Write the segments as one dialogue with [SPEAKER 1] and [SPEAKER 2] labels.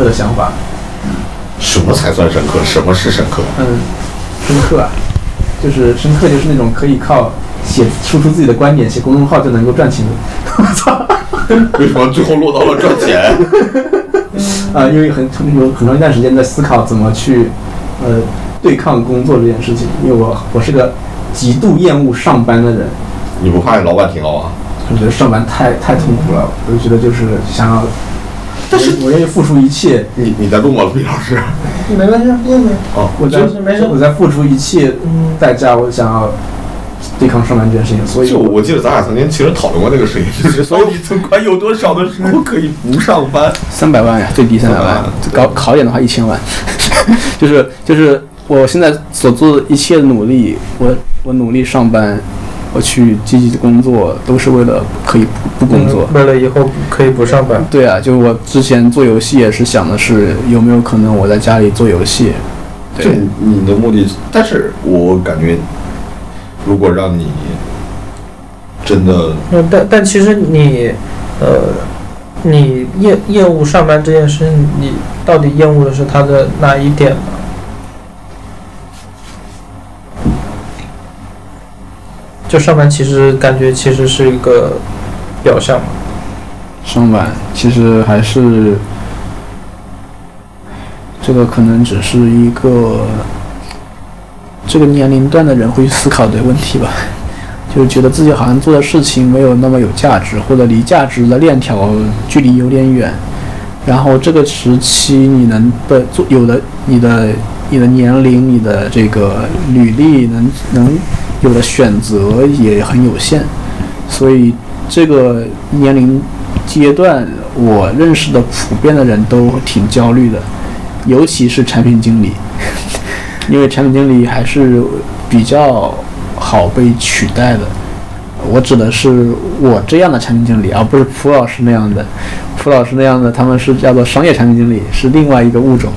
[SPEAKER 1] 刻的想法。
[SPEAKER 2] 什么才算深刻？什么是深刻？
[SPEAKER 1] 嗯，深刻啊，就是深刻，就是那种可以靠写输出自己的观点，写公众号就能够赚钱的。我 操！
[SPEAKER 2] 为什么最后落到了赚钱？
[SPEAKER 1] 啊，因为很有很长一段时间在思考怎么去呃对抗工作这件事情，因为我我是个极度厌恶上班的人，
[SPEAKER 2] 你不怕老板听到啊？
[SPEAKER 1] 我觉得上班太太痛苦了，我就觉得就是想要，但是我愿意付出一切，
[SPEAKER 2] 你你在录吗，李老师？
[SPEAKER 3] 没关系，问呗。
[SPEAKER 2] 哦，
[SPEAKER 1] 我在
[SPEAKER 3] 没事没事
[SPEAKER 1] 我在付出一切代价，我想要对抗上班这件事情，所以
[SPEAKER 2] 就我记得咱俩曾经其实讨论过这个事情，就是到底存款有多少的时候可以不上班？
[SPEAKER 1] 三百万呀，最低三百万
[SPEAKER 2] 300，
[SPEAKER 1] 高考点的话一千万，就是就是我现在所做的一切努力，我我努力上班，我去积极的工作，都是为了可以不不工作。
[SPEAKER 3] 为了以后可以不上班。
[SPEAKER 1] 对啊，就是我之前做游戏也是想的是有没有可能我在家里做游戏，
[SPEAKER 2] 就
[SPEAKER 1] 对，
[SPEAKER 2] 你的目的，但是我感觉，如果让你真的
[SPEAKER 3] 嗯，但但其实你，呃，你厌厌恶上班这件事，你到底厌恶的是他的哪一点呢？就上班其实感觉其实是一个表象嘛，
[SPEAKER 1] 上班其实还是这个可能只是一个这个年龄段的人会思考的问题吧，就觉得自己好像做的事情没有那么有价值，或者离价值的链条距离有点远。然后这个时期你能的做有的你的你的年龄、你的这个履历能能有的选择也很有限，所以这个年龄阶段，我认识的普遍的人都挺焦虑的，尤其是产品经理，因为产品经理还是比较好被取代的。我指的是我这样的产品经理，而不是蒲老师那样的。蒲老师那样的，他们是叫做商业产品经理，是另外一个物种。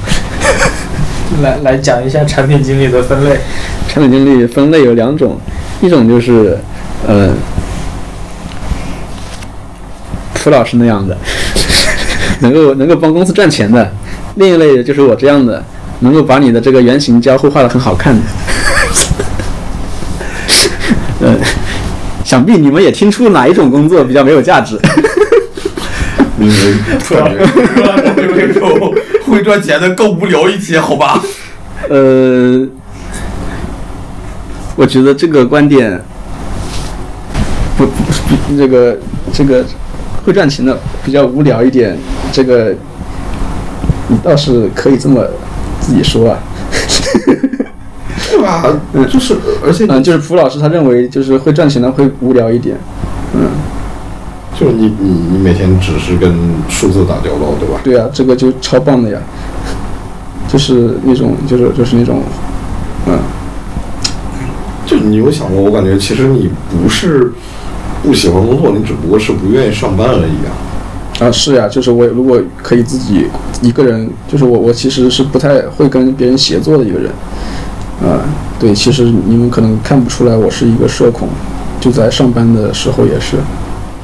[SPEAKER 3] 来来讲一下产品经理的分类。
[SPEAKER 1] 产品经理分类有两种，一种就是，呃，蒲老师那样的，能够能够帮公司赚钱的；另一类就是我这样的，能够把你的这个原型交互画的很好看的。呃，想必你们也听出哪一种工作比较没有价值。
[SPEAKER 2] 你们感觉这种会赚钱的更无聊一些，好吧？
[SPEAKER 1] 呃，我觉得这个观点不不不，这个这个会赚钱的比较无聊一点，这个你倒是可以这么自己说啊。
[SPEAKER 2] 对吧？就是，而且
[SPEAKER 1] 嗯，就是蒲老师他认为就是会赚钱的会无聊一点，嗯，
[SPEAKER 2] 就是你你你每天只是跟数字打交道，对吧？
[SPEAKER 1] 对啊，这个就超棒的呀，就是那种就是就是那种，嗯。
[SPEAKER 2] 就你有想过，我感觉其实你不是不喜欢工作，你只不过是不愿意上班而已啊。
[SPEAKER 1] 啊，是呀，就是我如果可以自己一个人，就是我我其实是不太会跟别人协作的一个人，啊，对，其实你们可能看不出来我是一个社恐，就在上班的时候也是，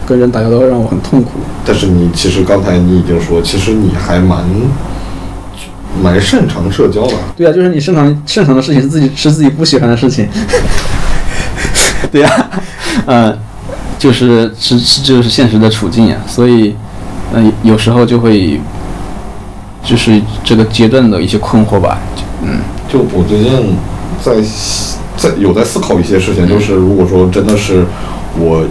[SPEAKER 1] 跟人打交道让我很痛苦。
[SPEAKER 2] 但是你其实刚才你已经说，其实你还蛮蛮擅长社交的。
[SPEAKER 1] 对啊、就是你擅长擅长的事情是自己是自己不喜欢的事情。对呀、嗯，就是是是就是现实的处境呀，所以，嗯、有时候就会，就是这个阶段的一些困惑吧，就嗯。
[SPEAKER 2] 就我最近在在有在思考一些事情，就是如果说真的是我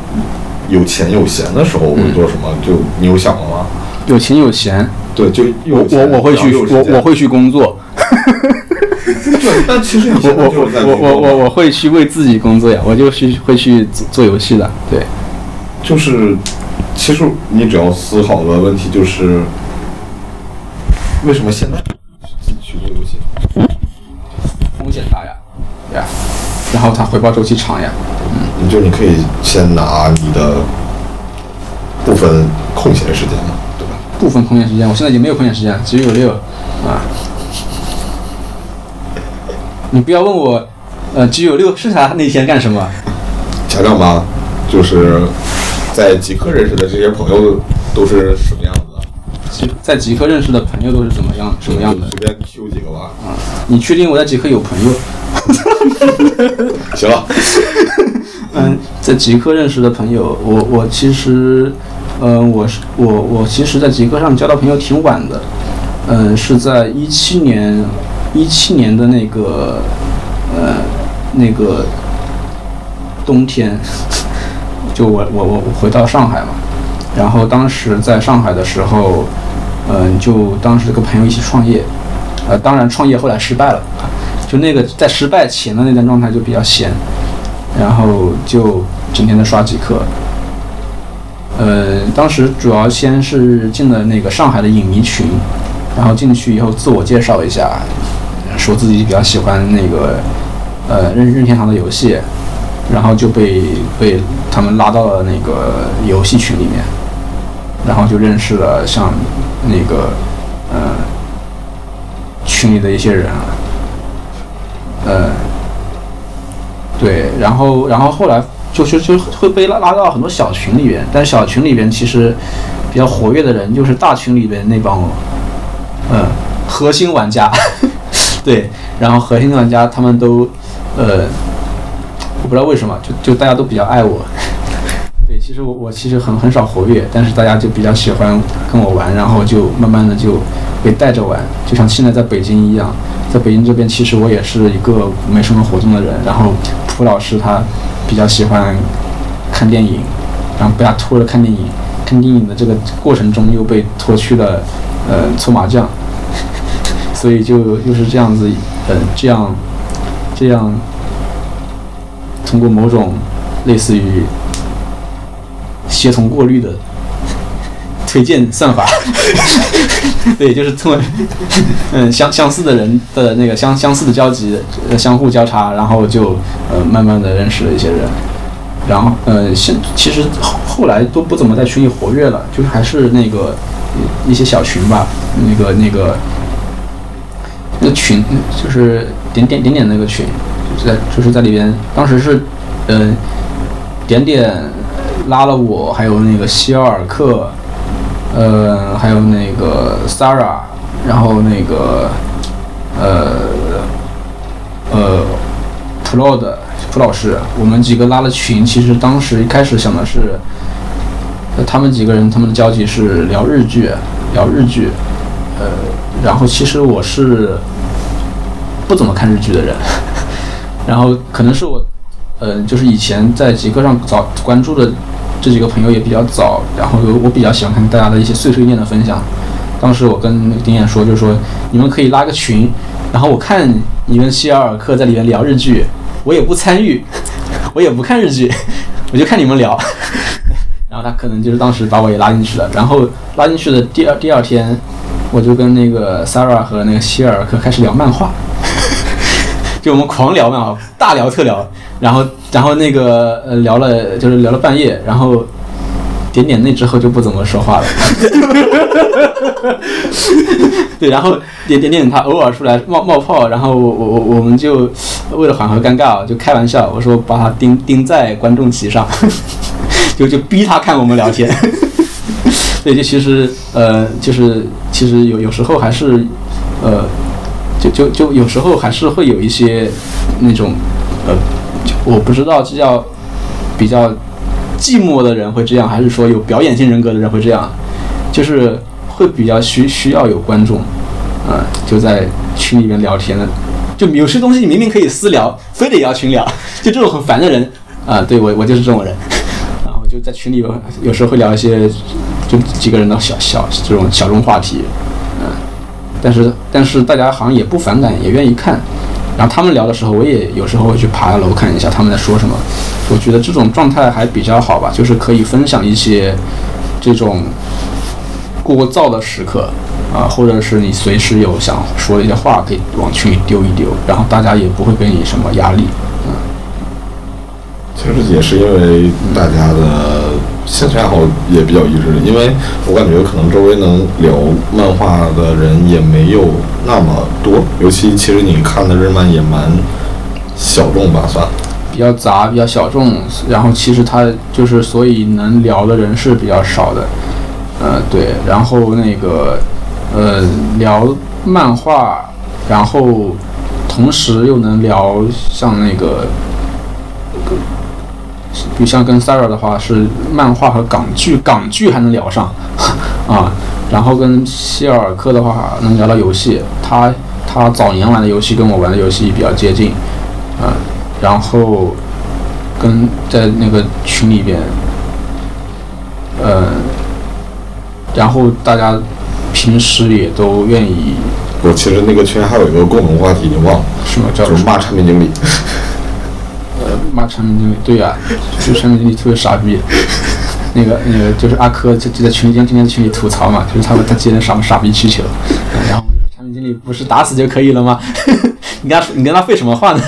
[SPEAKER 2] 有钱有闲的时候，我会做什么？就你有想过吗？
[SPEAKER 1] 有钱有闲，
[SPEAKER 2] 对，就
[SPEAKER 1] 我我我会去我我会去工作，
[SPEAKER 2] 对，但其实你
[SPEAKER 1] 我我我我我我会去为自己工作呀，我就去会去做做游戏的，对，
[SPEAKER 2] 就是，其实你只要思考的问题就是，为什么现在自己去做游戏？
[SPEAKER 1] 风险大呀，呀，然后它回报周期长呀，
[SPEAKER 2] 你就你可以先拿你的部分空闲时间嘛，对吧？
[SPEAKER 1] 部分空闲时间，我现在已经没有空闲时间了，只有六啊。你不要问我，呃，只有六剩下那天干什么？
[SPEAKER 2] 讲讲吧，就是在极客认识的这些朋友都是什么样子的？
[SPEAKER 1] 在极客认识的朋友都是怎么样什么样的？
[SPEAKER 2] 随便 Q 几个吧。
[SPEAKER 1] 啊你确定我在极客有朋友？
[SPEAKER 2] 行了，
[SPEAKER 1] 嗯，在极客认识的朋友，我我其实，嗯，我是我我其实，在极客上交到朋友挺晚的，嗯，是在一七年一七年的那个呃那个冬天，就我我我我回到上海嘛，然后当时在上海的时候，嗯，就当时跟朋友一起创业，呃，当然创业后来失败了，就那个在失败前的那段状态就比较闲。然后就整天在刷极客。呃，当时主要先是进了那个上海的影迷群，然后进去以后自我介绍一下，说自己比较喜欢那个呃任任天堂的游戏，然后就被被他们拉到了那个游戏群里面，然后就认识了像那个呃群里的一些人，呃。对，然后然后后来就就就会被拉拉到很多小群里边，但是小群里边其实比较活跃的人就是大群里边那帮，呃，核心玩家，对，然后核心玩家他们都，呃，我不知道为什么，就就大家都比较爱我，对，其实我我其实很很少活跃，但是大家就比较喜欢跟我玩，然后就慢慢的就被带着玩，就像现在在北京一样。在北京这边，其实我也是一个没什么活动的人。然后，蒲老师他比较喜欢看电影，然后被他拖着看电影。看电影的这个过程中，又被拖去了呃搓麻将，所以就又是这样子，呃，这样这样通过某种类似于协同过滤的。推荐算法，对，就是通过嗯相相似的人的那个相相似的交集，相互交叉，然后就呃慢慢的认识了一些人，然后呃现其实后后来都不怎么在群里活跃了，就是还是那个一些小群吧，那个那个那群就是点点点点那个群，就在就是在里边，当时是嗯点点拉了我，还有那个希尔克。呃，还有那个 Sarah，然后那个呃呃，Pro 的蒲老师，我们几个拉了群。其实当时一开始想的是，他们几个人他们的交集是聊日剧，聊日剧。呃，然后其实我是不怎么看日剧的人，然后可能是我，呃，就是以前在极客上早关注的。这几个朋友也比较早，然后我比较喜欢看大家的一些碎碎念的分享。当时我跟丁燕说，就是说你们可以拉个群，然后我看你跟希尔克在里面聊日剧，我也不参与，我也不看日剧，我就看你们聊。然后他可能就是当时把我也拉进去了。然后拉进去的第二第二天，我就跟那个 Sarah 和那个希尔克开始聊漫画，就我们狂聊嘛，大聊特聊。然后，然后那个呃聊了，就是聊了半夜，然后点点那之后就不怎么说话了。对，然后点点点他偶尔出来冒冒泡，然后我我我们就为了缓和尴尬，就开玩笑，我说把他钉钉在观众席上，就就逼他看我们聊天。对，就其实呃就是其实有有时候还是呃就就就有时候还是会有一些那种呃。我不知道这叫比较寂寞的人会这样，还是说有表演性人格的人会这样，就是会比较需需要有观众，啊，就在群里面聊天的，就有些东西你明明可以私聊，非得要群聊，就这种很烦的人，啊，对我我就是这种人，然后就在群里有有时候会聊一些就几个人的小小这种小众话题，但是但是大家好像也不反感，也愿意看。然后他们聊的时候，我也有时候会去爬楼看一下他们在说什么。我觉得这种状态还比较好吧，就是可以分享一些这种过过燥的时刻啊，或者是你随时有想说的一些话，可以往群里丢一丢，然后大家也不会给你什么压力。嗯，
[SPEAKER 2] 其实也是因为大家的。兴趣爱好也比较一致，因为我感觉可能周围能聊漫画的人也没有那么多，尤其其实你看的日漫也蛮小众吧，算
[SPEAKER 1] 比较杂，比较小众。然后其实他就是，所以能聊的人是比较少的。呃，对。然后那个呃聊漫画，然后同时又能聊像那个，比如像跟 Sarah 的话是漫画和港剧，港剧还能聊上啊，然后跟希尔克的话能聊到游戏，他他早年玩的游戏跟
[SPEAKER 2] 我
[SPEAKER 1] 玩的游戏比较接近，啊，然后跟在那个群里边，呃，然后大家平时也都愿意
[SPEAKER 2] 我其实那个群还有一个共同话题，你忘了，
[SPEAKER 1] 什么叫
[SPEAKER 2] 就是骂产品经理。
[SPEAKER 1] 产品经理，对呀、就产品经理特别傻逼。那个那个就是阿珂就就在群里今天在群里吐槽嘛，就是他们他接的什么傻逼需求，嗯然后说产品经理不是打死就可以了吗？你跟他说你跟他废什么话呢？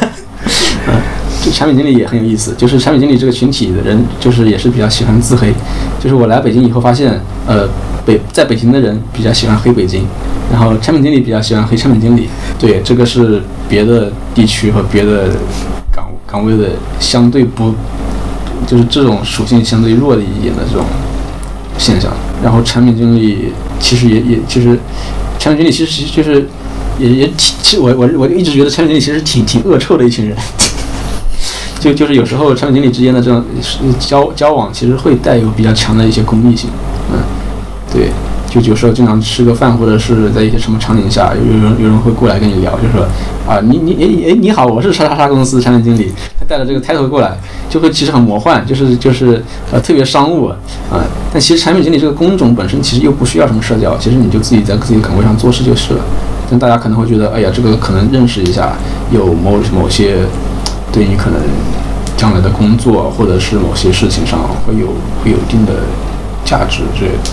[SPEAKER 1] 嗯，这产品经理也很有意思，就是产品经理这个群体的人，就是也是比较喜欢自黑。就是我来北京以后发现，呃，北在北京的人比较喜欢黑北京，然后产品经理比较喜欢黑产品经理。对，这个是别的地区和别的岗位的相对不，就是这种属性相对弱一点的这种现象。然后产品经理其实也也其实，产品经理其实其实就是也也挺，其实我我我一直觉得产品经理其实挺挺恶臭的一群人。就就是有时候产品经理之间的这种交交往，其实会带有比较强的一些功利性，嗯，对，就有时候经常吃个饭，或者是在一些什么场景下，有有人有人会过来跟你聊，就说啊，你你哎哎你好，我是叉叉叉公司产品经理，他带着这个 title 过来，就会其实很魔幻，就是就是呃特别商务啊、但其实产品经理这个工种本身其实又不需要什么社交，其实你就自己在自己的岗位上做事就是了。但大家可能会觉得，哎呀，这个可能认识一下，有某某些对你可能将来的工作或者是某些事情上会有会有一定的价值之类的。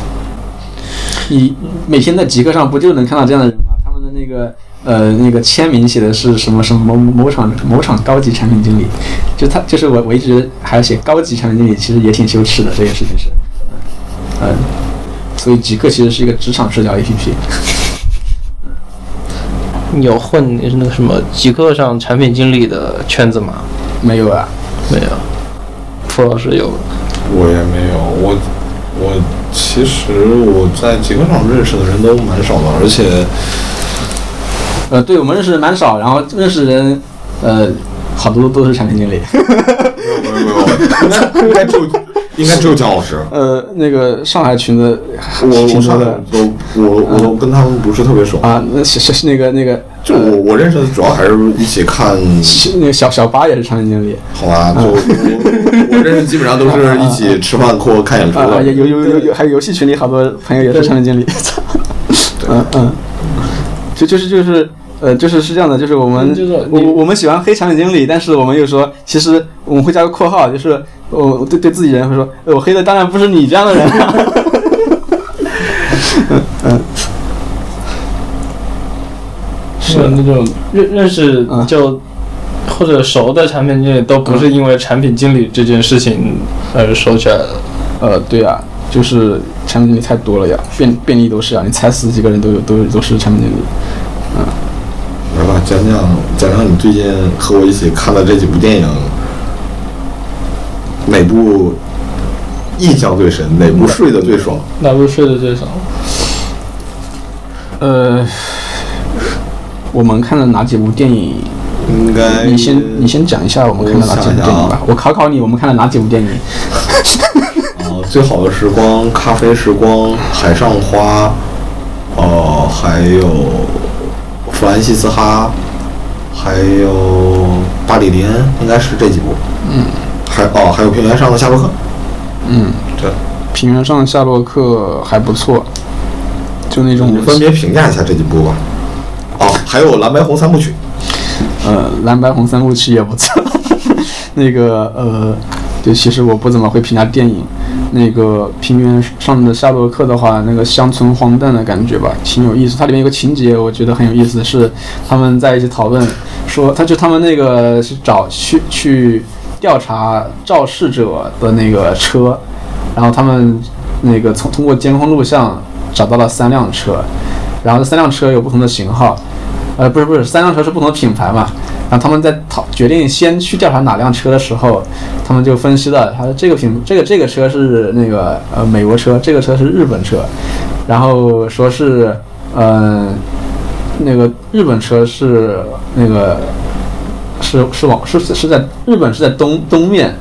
[SPEAKER 1] 你每天在极客上不就能看到这样的人吗？他们的那个呃那个签名写的是什么什么某某厂某厂高级产品经理，就他就是我我一直还要写高级产品经理，其实也挺羞耻的这件事情是，嗯、所以极客其实是一个职场社交 APP。
[SPEAKER 3] 你有混那个什么极客上产品经理的圈子吗？
[SPEAKER 1] 没有啊，
[SPEAKER 3] 没有，傅老师有。
[SPEAKER 2] 我也没有，我我其实我在极客上认识的人都蛮少的，而且
[SPEAKER 1] 呃，对我们认识人蛮少，然后认识人，呃，好多都是产品经理。
[SPEAKER 2] 没有没有没有，应该应应该只有姜老师。
[SPEAKER 1] 呃，那个上海群的
[SPEAKER 2] 我我上海
[SPEAKER 1] 的
[SPEAKER 2] 都我我都跟他们不是特别熟，
[SPEAKER 1] 啊，那是是那个那个
[SPEAKER 2] 就我我认识的主要还是一起看，
[SPEAKER 1] 那个小小八也是产品经理
[SPEAKER 2] 好吧，就我我认识基本上都是一起吃饭或看演出
[SPEAKER 1] 啊，啊
[SPEAKER 2] 的。
[SPEAKER 1] 有有有有，还有游戏群里好多朋友也是产品经理。操，嗯嗯，就就是就是。呃，就是是这样的，就是我们
[SPEAKER 3] 就是
[SPEAKER 1] 我我们喜欢黑产品经理，但是我们又说，其实我们会加个括号，就是我对对自己人会说，呃我黑的当然不是你这样的人啊。嗯嗯，
[SPEAKER 3] 是那种认认识
[SPEAKER 1] 嗯
[SPEAKER 3] 就或者熟的产品经理，都不是因为产品经理这件事情而熟起来的。
[SPEAKER 1] 呃，对啊，就是产品经理太多了呀，遍遍地都是啊，你踩死几个人都有，都都是产品经理。
[SPEAKER 2] 嗯来吧，讲讲讲讲你最近和我一起看的这几部电影，哪部印象最深？哪部睡得最爽？
[SPEAKER 3] 哪部睡得最爽？
[SPEAKER 1] 呃，我们看了哪几部电影？
[SPEAKER 2] 应该
[SPEAKER 1] 你先你先讲一下我们看了哪几部电影吧。我考考你，我们看了哪几部电影？
[SPEAKER 2] 啊，最好的时光、咖啡时光、海上花，哦，还有弗兰西斯哈，还有巴里林，应该是这几部。嗯。还哦，还有平原上的夏洛克。
[SPEAKER 1] 嗯，
[SPEAKER 2] 对，
[SPEAKER 1] 平原上的夏洛克还不错，就那种
[SPEAKER 2] 你分别评价一下这几部吧。哦，还有蓝白红三部曲。
[SPEAKER 1] 呃蓝白红三部曲也不错。那个呃，对，其实我不怎么会评价电影。那个平原上的夏洛克的话，那个乡村荒诞的感觉吧，挺有意思。它里面有个情节，我觉得很有意思，是他们在一起讨论，说他就他们那个是找去去调查肇事者的那个车，然后他们那个从通过监控录像找到了三辆车，然后这三辆车有不同的型号，呃，不是不是，三辆车是不同的品牌嘛。然后他们在讨决定先去调查哪辆车的时候，他们就分析了，他说这个品这个这个车是那个呃美国车，这个车是日本车，然后说是呃，那个日本车是那个是是往是是在日本是在东东面，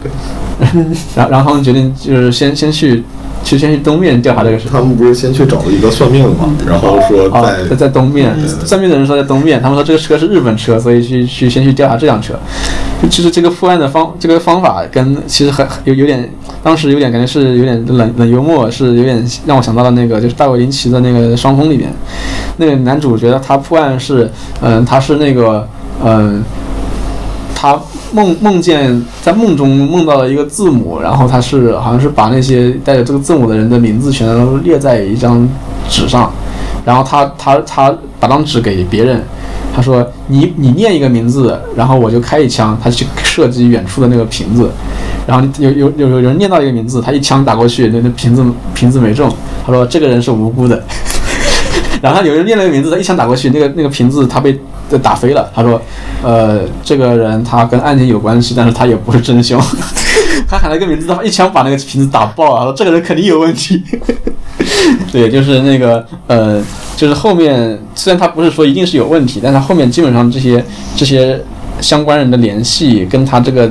[SPEAKER 1] 然后然后他们决定就是先先去去先去东面调查这个事。
[SPEAKER 2] 他们不是先去找了一个算命的嘛，然后说
[SPEAKER 1] 啊，
[SPEAKER 2] 在
[SPEAKER 1] 在在东面，算命的人说在东面，他们说这个车是日本车，所以去去先去调查这辆车。就其实这个破案的方这个方法跟其实很有有点，当时有点感觉是有点冷冷幽默，是有点让我想到了那个就是大卫林奇的那个双峰里面，那个男主角他破案是，嗯、他是那个嗯。他梦梦见在梦中梦到了一个字母，然后他是好像是把那些带着这个字母的人的名字全都列在一张纸上，然后他他他把张纸给别人，他说你你念一个名字，然后我就开一枪，他去射击远处的那个瓶子，然后有有有有人念到一个名字，他一枪打过去，那那瓶子瓶子没中，他说这个人是无辜的，然后有人念了个名字，他一枪打过去，那个那个瓶子他被打飞了，他说，呃，这个人他跟案件有关系，但是他也不是真凶。他喊了一个名字，他一枪把那个瓶子打爆了，他说这个人肯定有问题。对，就是那个呃，就是后面虽然他不是说一定是有问题，但他后面基本上这些这些相关人的联系跟他这个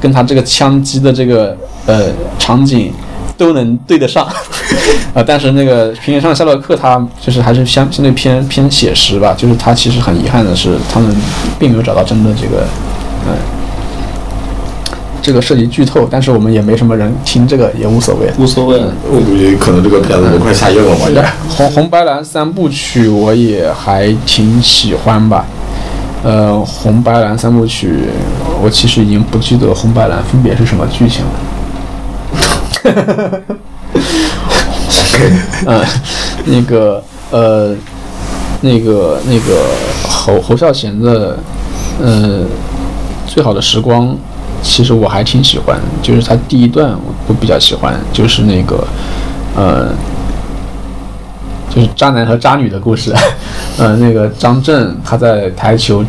[SPEAKER 1] 跟他这个枪击的这个呃场景都能对得上。呃，但是那个平原上的夏洛克他就是还是相相对偏偏写实吧，就是他其实很遗憾的是，他们并没有找到真的这个，嗯，这个涉及剧透，但是我们也没什么人听这个，也无所谓。
[SPEAKER 3] 无所谓。
[SPEAKER 2] 我估计可能这个片子都快下映了吧，也。
[SPEAKER 1] 红红白蓝三部曲我也还挺喜欢吧。呃，红白蓝三部曲，我其实已经不记得红白蓝分别是什么剧情了。嗯，那个呃，那个那个侯侯孝贤的呃最好的时光，其实我还挺喜欢，就是他第一段我我比较喜欢，就是那个呃。就是渣男和渣女的故事，呃，那个张震他在台球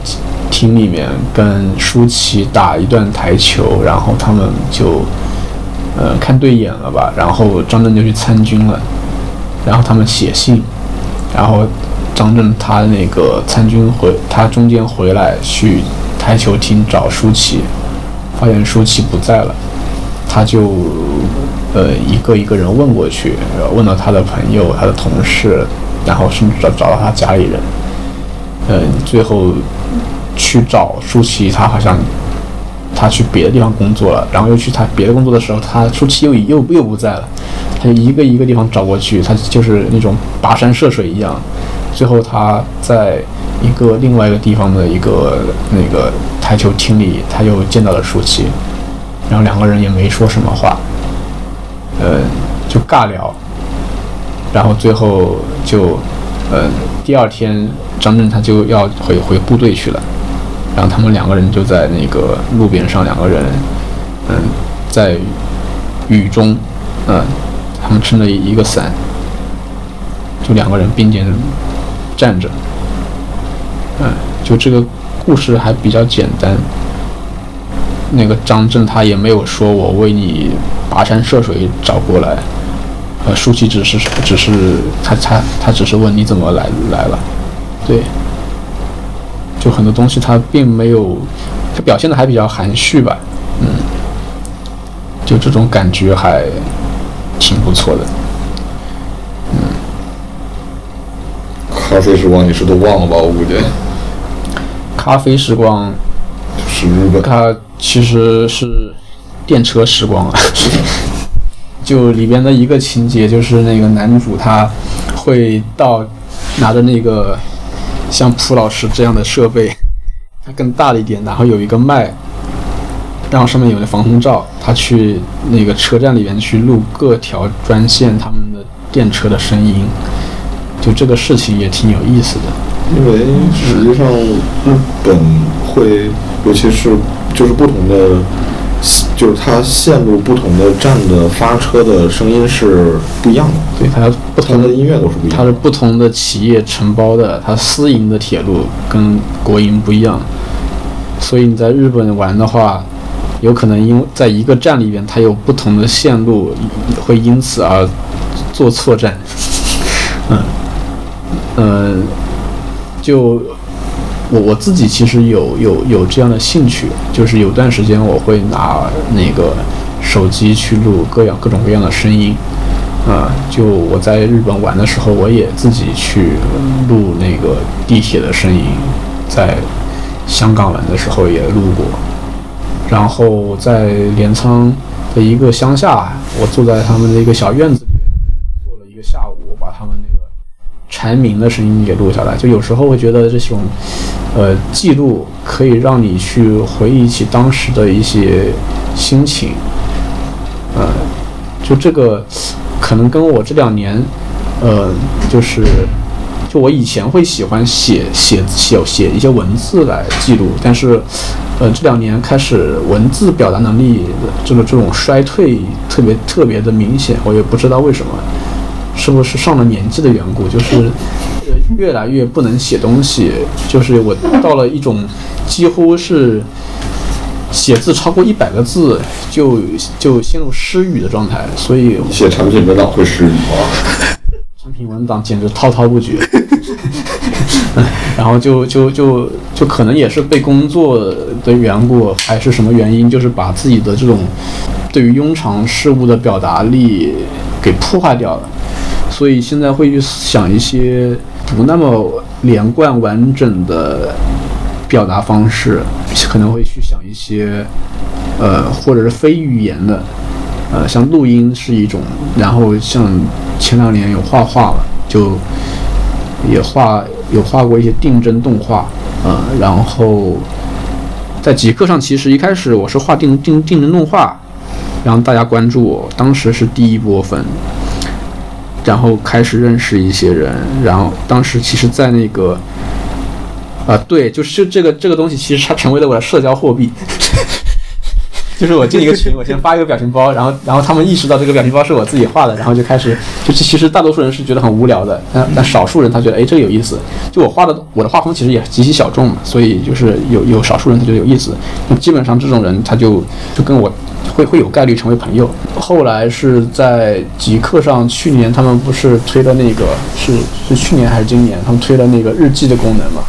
[SPEAKER 1] 厅里面跟舒淇打一段台球，然后他们就呃看对眼了吧，然后张震就去参军了，然后他们写信，然后张震他那个参军回他中间回来去台球厅找舒淇，发现舒淇不在了，他就呃一个一个人问过去，问到他的朋友、他的同事，然后甚至找找到他家里人，呃，最后去找舒淇，他好像他去别的地方工作了，然后又去他别的工作的时候，他舒淇又又又不在了，他就一个一个地方找过去，他就是那种跋山涉水一样，最后他在一个另外一个地方的一个那个台球厅里，他又见到了舒淇，然后两个人也没说什么话，呃，就尬聊，然后最后就，呃，第二天张震他就要回回部队去了，然后他们两个人就在那个路边上，两个人，嗯，在雨中，嗯，他们撑着一个伞，就两个人并肩站着，嗯，就这个故事还比较简单。那个张震他也没有说我为你跋山涉水找过来，呃，舒淇只是只是他他他只是问你怎么来来了，对，就很多东西他并没有，他表现的还比较含蓄吧，嗯，就这种感觉还挺不错的。
[SPEAKER 2] 嗯咖啡时光你是都忘了吧？我估计
[SPEAKER 1] 咖啡时光，
[SPEAKER 2] 是日本。
[SPEAKER 1] 它其实是电车时光啊。就里边的一个情节，就是那个男主他会到拿着那个像蒲老师这样的设备，它更大了一点，然后有一个麦，然后上面有个防空罩，他去那个车站里面去录各条专线他们的电车的声音，就这个事情也挺有意思的。
[SPEAKER 2] 因为实际上日本会，尤其是就是不同的，就是它线路不同的站的发车的声音是不一样的，
[SPEAKER 1] 对，它不同的
[SPEAKER 2] 音乐都是不一样的。
[SPEAKER 1] 它是不同的企业承包的，它私营的铁路跟国营不一样，所以你在日本玩的话，有可能因为在一个站里边，它有不同的线路，会因此而做错站。嗯，呃，就我我自己其实有有有这样的兴趣，就是有段时间我会拿那个手机去录各样各种各样的声音。啊，就我在日本玩的时候，我也自己去录那个地铁的声音，在香港玩的时候也录过，然后在镰仓的一个乡下，我坐在他们的一个小院子里，坐了一个下午，把他们那个蝉鸣的声音给录下来。就有时候会觉得这种，呃，记录可以让你去回忆起当时的一些心情，呃，就这个。可能跟我这两年，呃，就是，就我以前会喜欢写写写写一些文字来记录，但是，呃，这两年开始文字表达能力这个这种衰退特别特别的明显，我也不知道为什么，是不是上了年纪的缘故，就是，越来越不能写东西，就是我到了一种几乎是。写字超过一百个字就就陷入失语的状态，所以
[SPEAKER 2] 写产品文档会失语吗？
[SPEAKER 1] 产品文档简直滔滔不绝，然后就就就就可能也是被工作的缘故，还是什么原因，就是把自己的这种对于庸常事物的表达力给破坏掉了，所以现在会去想一些不那么连贯完整的。表达方式可能会去想一些，呃，或者是非语言的，呃，像录音是一种，然后像前两年有画画了，就也画有画过一些定帧动画，呃，然后在极客上，其实一开始我是画定定定帧动画，然后大家关注我，当时是第一波粉，然后开始认识一些人，然后当时其实，在那个。啊，对，就是这个这个东西，其实它成为了我的社交货币。就是我进一个群，我先发一个表情包，然后然后他们意识到这个表情包是我自己画的，然后就开始，就是其实大多数人是觉得很无聊的，但但少数人他觉得哎这个有意思。就我画的我的画风其实也极其小众嘛，所以就是有有少数人他觉得有意思。那基本上这种人他就就跟我会会有概率成为朋友。后来是在极客上，去年他们不是推了那个是是去年还是今年，他们推了那个日记的功能嘛？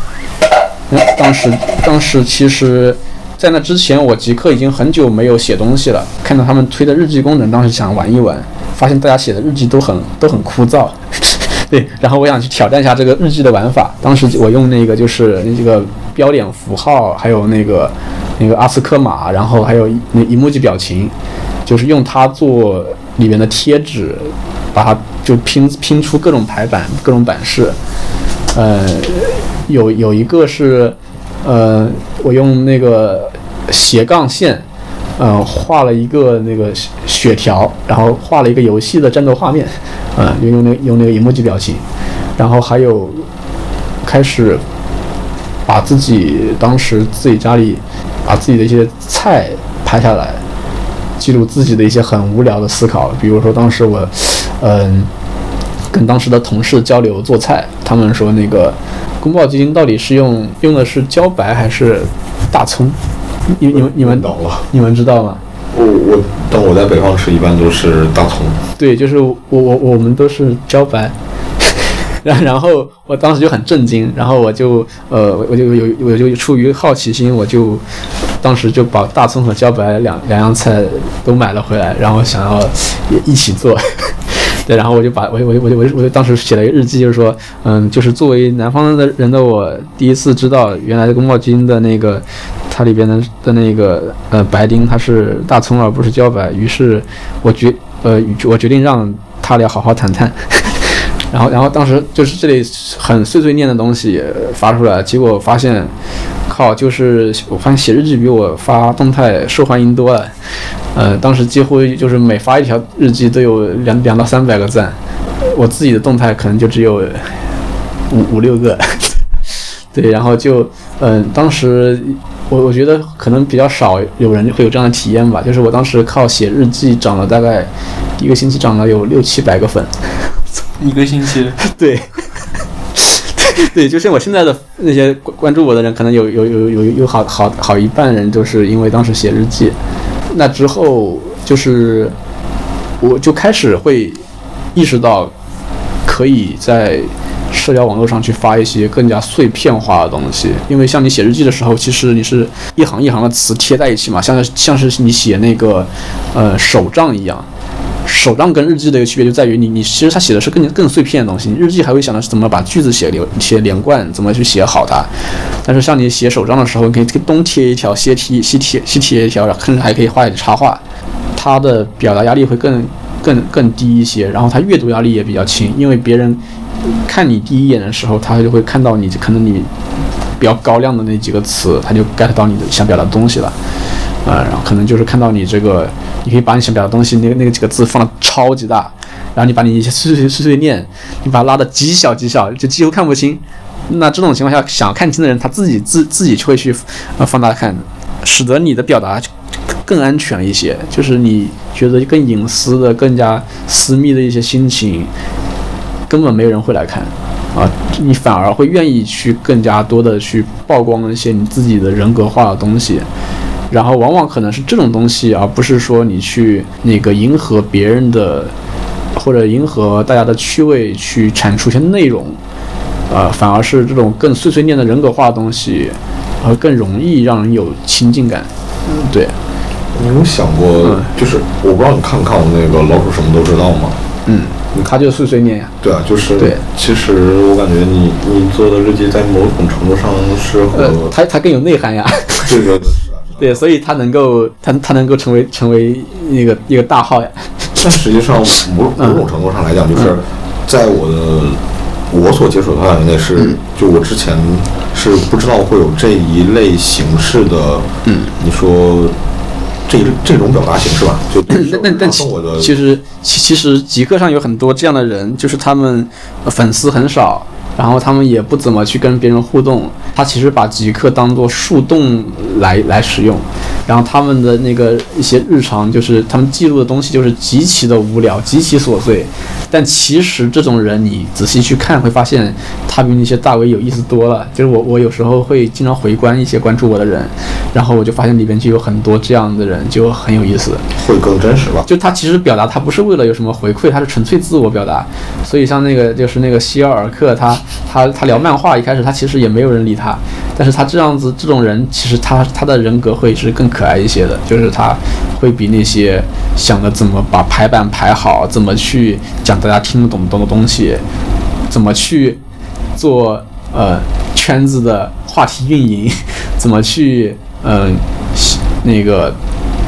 [SPEAKER 1] 当时，当时其实，在那之前，我极客已经很久没有写东西了。看到他们推的日记功能，当时想玩一玩，发现大家写的日记都很都很枯燥。对，然后我想去挑战一下这个日记的玩法。当时我用那个就是那几个标点符号，还有那个那个阿斯克码，然后还有那 emoji 表情，就是用它做里面的贴纸，把它就拼拼出各种排版、各种版式。呃，有有一个是，呃，我用那个斜杠线，呃，画了一个那个血条，然后画了一个游戏的战斗画面，呃，用用那用那个 emoji 表情，然后还有开始把自己当时自己家里把自己的一些菜拍下来，记录自己的一些很无聊的思考，比如说当时我，嗯。跟当时的同事交流做菜，他们说那个宫保鸡丁到底是用用的是茭白还是大葱？你你们你们
[SPEAKER 2] 懂了？
[SPEAKER 1] 你们知道吗？
[SPEAKER 2] 我我但我在北方吃，一般都是大葱。
[SPEAKER 1] 对，就是我我我们都是茭白。然然后我当时就很震惊，然后我就呃我就有我就出于好奇心，我就当时就把大葱和茭白两两样菜都买了回来，然后想要一起做。对，然后我就把我我就我就我就我就当时写了一个日记，就是说，嗯，就是作为南方的人的我，第一次知道原来的宫保鸡丁的那个它里边的的那个呃白丁它是大葱而不是茭白，于是我决呃我决定让他俩好好谈谈。然后然后当时就是这里很碎碎念的东西发出来，结果发现，靠，就是我发现写日记比我发动态受欢迎多了。呃，当时几乎就是每发一条日记都有两两到三百个赞，我自己的动态可能就只有五五六个，对，然后就嗯，当时我我觉得可能比较少有人会有这样的体验吧，就是我当时靠写日记涨了大概一个星期涨了有六七百个粉，
[SPEAKER 3] 一个星期，
[SPEAKER 1] 对，对，就像我现在的那些关关注我的人，可能有有有有有好好好一半人都是因为当时写日记。那之后就是，我就开始会意识到，可以在社交网络上去发一些更加碎片化的东西，因为像你写日记的时候，其实你是一行一行的词贴在一起嘛，像是像是你写那个呃手账一样。手账跟日记的一个区别就在于你，你其实他写的是更更碎片的东西，你日记还会想的是怎么把句子写连写连贯，怎么去写好它。但是像你写手账的时候，你可以东贴一条，西贴西贴西贴一条，然后甚至还可以画一点插画，它的表达压力会更更更低一些，然后它阅读压力也比较轻，因为别人看你第一眼的时候，他就会看到你可能你比较高亮的那几个词，他就 get 到你的想表达的东西了。啊，然后可能就是看到你这个，你可以把你想表达的东西，那个那个几个字放的超级大，然后你把你一些碎碎碎碎念，你把它拉的极小极小，就几乎看不清。那这种情况下，想看清的人，他自己自自己就会去呃放大看，使得你的表达更安全一些，就是你觉得更隐私的、更加私密的一些心情，根本没有人会来看啊，你反而会愿意去更加多的去曝光一些你自己的人格化的东西。然后往往可能是这种东西，而不是说你去那个迎合别人的，或者迎合大家的趣味去产出一些内容，呃，反而是这种更碎碎念的人格化的东西，呃，更容易让人有亲近感。嗯，对。
[SPEAKER 2] 你有想过，就是我不知道你看不看我那个老鼠什么都知道吗？
[SPEAKER 1] 嗯，他就碎碎念呀。
[SPEAKER 2] 对啊，就是
[SPEAKER 1] 对。
[SPEAKER 2] 其实我感觉你你做的日记在某种程度上是和
[SPEAKER 1] 他他更有内涵呀。
[SPEAKER 2] 这个。
[SPEAKER 1] 对，所以他能够，他他能够成为成为一个一个大号呀。
[SPEAKER 2] 但实际上，某某种程度上来讲，就是在我的我所接触的范围内，是就我之前是不知道会有这一类形式的。
[SPEAKER 1] 嗯，
[SPEAKER 2] 你说这这种表达形式吧，就
[SPEAKER 1] 那那但其其实其其实极客上有很多这样的人，就是他们粉丝很少。然后他们也不怎么去跟别人互动，他其实把极客当做树洞来来使用，然后他们的那个一些日常，就是他们记录的东西，就是极其的无聊，极其琐碎。但其实这种人，你仔细去看，会发现他比那些大 V 有意思多了。就是我，我有时候会经常回观一些关注我的人，然后我就发现里边就有很多这样的人，就很有意思，
[SPEAKER 2] 会更真实吧？
[SPEAKER 1] 就他其实表达，他不是为了有什么回馈，他是纯粹自我表达。所以像那个就是那个希尔尔克，他他他聊漫画，一开始他其实也没有人理他，但是他这样子这种人，其实他他的人格会是更可爱一些的，就是他会比那些想着怎么把排版排好，怎么去讲。大家听得懂的东西，怎么去做呃圈子的话题运营？怎么去嗯那个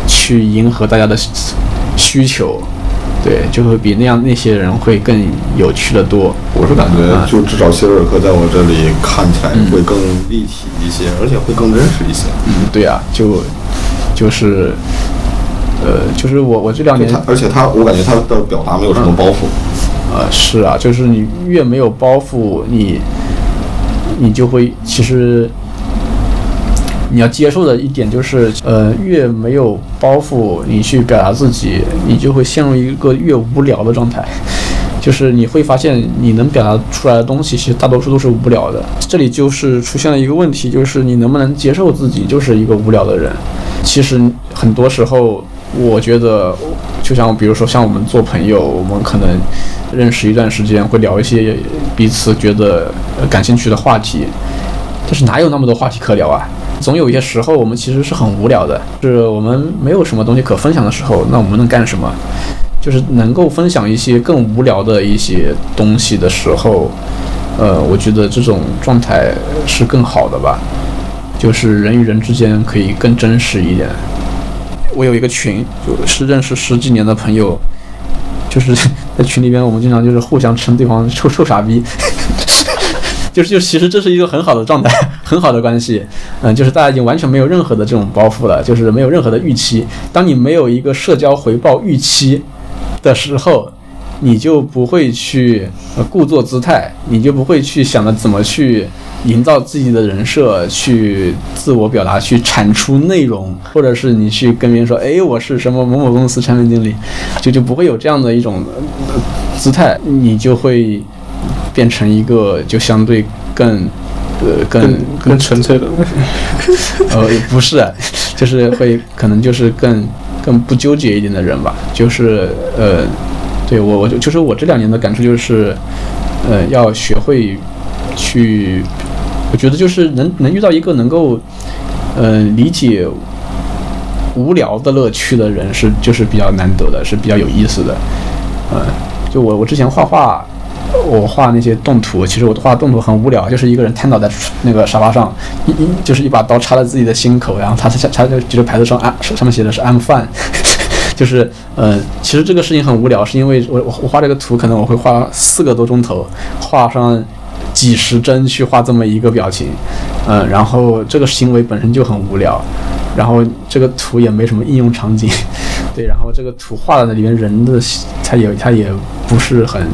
[SPEAKER 1] 去迎合大家的需求？对，就会比那样那些人会更有趣的多。
[SPEAKER 2] 我是感觉，就至少希尔克在我这里看起来会更立体一些，而且会更真实一些。
[SPEAKER 1] 嗯，对啊，就就是呃，就是我我这两年，
[SPEAKER 2] 而且他，我感觉他的表达没有什么包袱。
[SPEAKER 1] 呃，是啊，就是你越没有包袱，你你就会其实你要接受的一点就是，呃，越没有包袱，你去表达自己，你就会陷入一个越无聊的状态。就是你会发现，你能表达出来的东西，其实大多数都是无聊的。这里就是出现了一个问题，就是你能不能接受自己就是一个无聊的人？其实很多时候，我觉得，就像比如说像我们做朋友，我们可能。认识一段时间，会聊一些彼此觉得感兴趣的话题，但是哪有那么多话题可聊啊？总有一些时候，我们其实是很无聊的，是我们没有什么东西可分享的时候，那我们能干什么？就是能够分享一些更无聊的一些东西的时候，呃，我觉得这种状态是更好的吧，就是人与人之间可以更真实一点。我有一个群，就是认识十几年的朋友。就是在群里边，我们经常就是互相称对方臭臭傻逼，就是就其实这是一个很好的状态，很好的关系，嗯，就是大家已经完全没有任何的这种包袱了，就是没有任何的预期。当你没有一个社交回报预期的时候，你就不会去呃故作姿态，你就不会去想着怎么去。营造自己的人设，去自我表达，去产出内容，或者是你去跟别人说，哎，我是什么某某公司产品经理，就就不会有这样的一种姿态，你就会变成一个就相对更呃更
[SPEAKER 3] 更纯粹的，
[SPEAKER 1] 呃不是，就是会可能就是更更不纠结一点的人吧，就是呃，对我我就就是我这两年的感触就是。呃，要学会去，我觉得就是能能遇到一个能够，呃，理解无聊的乐趣的人是就是比较难得的，是比较有意思的。呃，就我我之前画画，我画那些动图，其实我画动图很无聊，就是一个人瘫倒在那个沙发上，一一就是一把刀插在自己的心口，然后他他他就举着牌子上啊上面写的是 I'm fine。就是，呃，其实这个事情很无聊，是因为我我我画这个图，可能我会画四个多钟头，画上几十帧去画这么一个表情，嗯、然后这个行为本身就很无聊，然后这个图也没什么应用场景，对，然后这个图画的里面人的他也他也不是很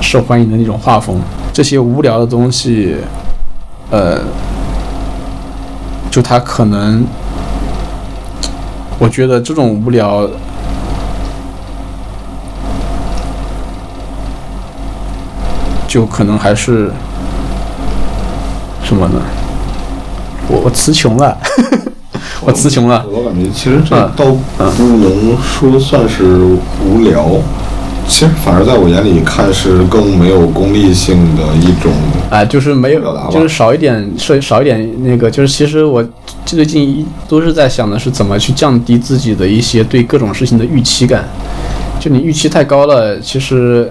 [SPEAKER 1] 受欢迎的那种画风，这些无聊的东西，呃，就他可能。我觉得这种无聊，就可能还是什么呢？我我词穷了，我词穷了。
[SPEAKER 2] 我感觉其实这
[SPEAKER 1] 嗯
[SPEAKER 2] 倒不能说算是无聊，其实反而在我眼里看是更没有功利性的一种。
[SPEAKER 1] 啊、就是没有
[SPEAKER 2] 表达，
[SPEAKER 1] 就是少一点，少少一点那个，就是其实我最近一都是在想的是怎么去降低自己的一些对各种事情的预期感。就你预期太高了，其实，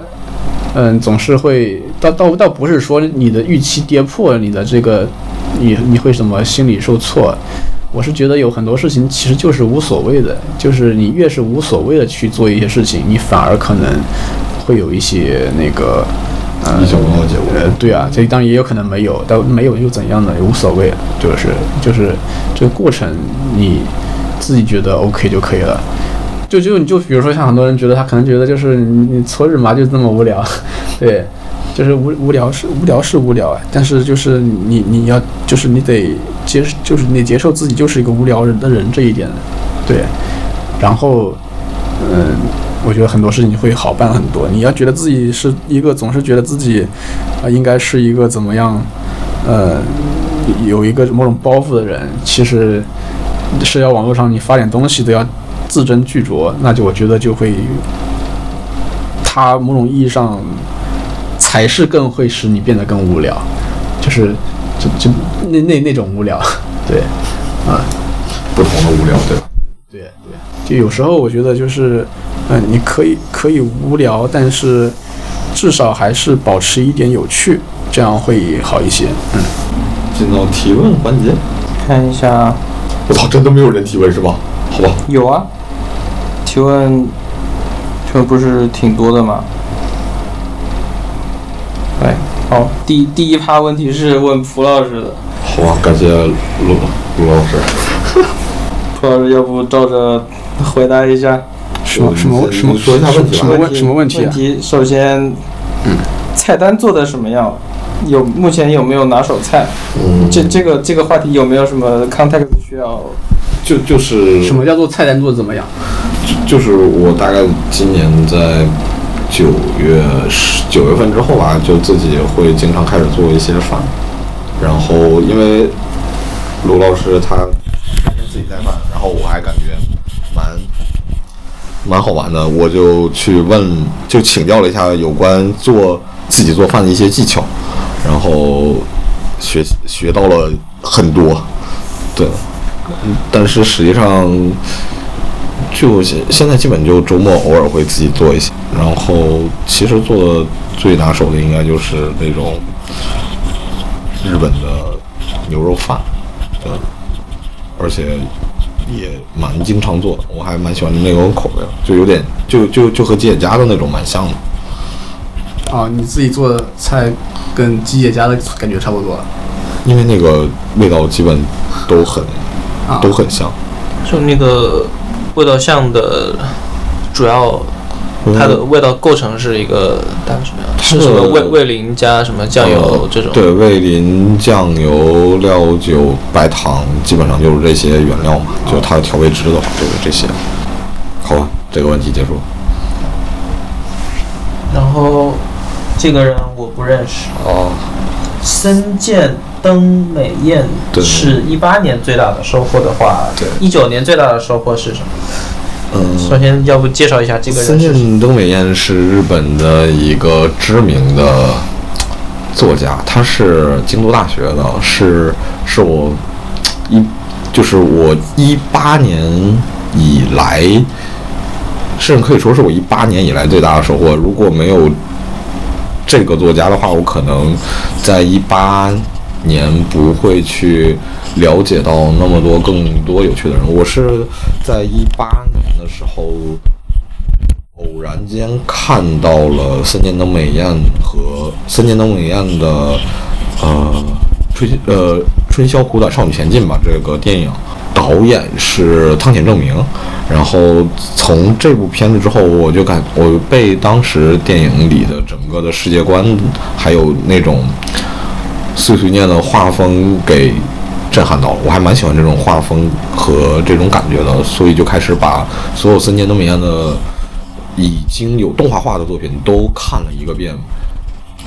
[SPEAKER 1] 嗯，总是会倒倒倒不是说你的预期跌破你的这个，你你会什么心理受挫。我是觉得有很多事情其实就是无所谓的，就是你越是无所谓的去做一些事情，你反而可能会有一些那个。呃
[SPEAKER 2] 意想不到的结果
[SPEAKER 1] 呃，对啊，这当然也有可能没有，但没有又怎样呢？也无所谓，就是就是这个过程你自己觉得 OK 就可以了。就就你就比如说像很多人觉得他可能觉得就是你你搓日麻就这么无聊，对，就是无无聊是无聊是无聊啊，但是就是你你要就是你得接受就是你接受自己就是一个无聊人的人这一点，对，然后嗯。我觉得很多事情会好办很多。你要觉得自己是一个总是觉得自己啊、应该是一个怎么样，呃，有一个某种包袱的人，其实社交网络上你发点东西都要字斟句酌，那就我觉得就会，它某种意义上才是更会使你变得更无聊，就是就就那那那种无聊，对，啊。
[SPEAKER 2] 不同的无聊，对吧？
[SPEAKER 1] 对对，就有时候我觉得就是，嗯、你可以可以无聊，但是至少还是保持一点有趣，这样会好一些。嗯，
[SPEAKER 2] 进到提问环节。
[SPEAKER 3] 看一下，
[SPEAKER 2] 我操，真的没有人提问是吧？好吧，
[SPEAKER 3] 有啊，提问，提问不是挺多的吗？对，好，第第一趴问题是问蒲老师的，
[SPEAKER 2] 好啊，感谢陆陆老师。
[SPEAKER 3] 蒲老师要不照着回答一下？
[SPEAKER 1] 什么什么什么
[SPEAKER 2] 你说一下问题吧
[SPEAKER 1] 什么问什么问题啊？
[SPEAKER 3] 问题首先，嗯菜单做的什么样？有目前有没有拿手菜？
[SPEAKER 2] 嗯，
[SPEAKER 3] 这这个这个话题有没有什么 context 需要？
[SPEAKER 2] 就就是
[SPEAKER 1] 什么叫做菜单做的怎么样？
[SPEAKER 2] 就就是我大概今年在九月十九月份之后吧，就自己会经常开始做一些饭，然后因为卢老师他天天自己带饭，然后我还感觉蛮蛮好玩的，我就去问，就请教了一下有关做自己做饭的一些技巧，然后学学到了很多，对，嗯但是实际上。就现现在基本就周末偶尔会自己做一些，然后其实做的最拿手的应该就是那种日本的牛肉饭，对，而且也蛮经常做的，我还蛮喜欢那种口味，就有点就就就和吉野家的那种蛮像的。
[SPEAKER 1] 哦，你自己做的菜跟吉野家的感觉差不多。
[SPEAKER 2] 因为那个味道基本都很
[SPEAKER 1] 啊
[SPEAKER 2] 都很像，
[SPEAKER 3] 就那个味道像的主要它的味道构成是一个大概什么样？是什么味味淋加什么酱油这种？
[SPEAKER 2] 对，味淋、酱油、料酒、白糖，基本上就是这些原料嘛，就它的调味汁的话就是这些。好吧，这个问题结束。
[SPEAKER 3] 然后这个人我不认识，
[SPEAKER 2] 哦，
[SPEAKER 3] 森见登美彦
[SPEAKER 2] 对
[SPEAKER 3] 是一八年最大的收获的话，
[SPEAKER 2] 对
[SPEAKER 3] 一九年最大的收获是什么？
[SPEAKER 2] 嗯，
[SPEAKER 3] 首先，要不介绍一下这个
[SPEAKER 2] 森
[SPEAKER 3] 人是谁？
[SPEAKER 2] 见登美彦是日本的一个知名的作家，他是京都大学的，是是我一就是我一八年以来，甚至可以说是我一八年以来最大的收获。如果没有这个作家的话，我可能在一八年不会去了解到那么多更多有趣的人。我是在一八年的时候。偶然间看到了森田登美彦和森田登美彦的呃春呃春宵苦短少女前进吧这个电影，导演是汤浅证明。然后从这部片子之后，我就感我被当时电影里的整个的世界观，还有那种碎碎念的画风给震撼到了。我还蛮喜欢这种画风和这种感觉的，所以就开始把所有森田登美彦的。已经有动画化的作品都看了一个遍，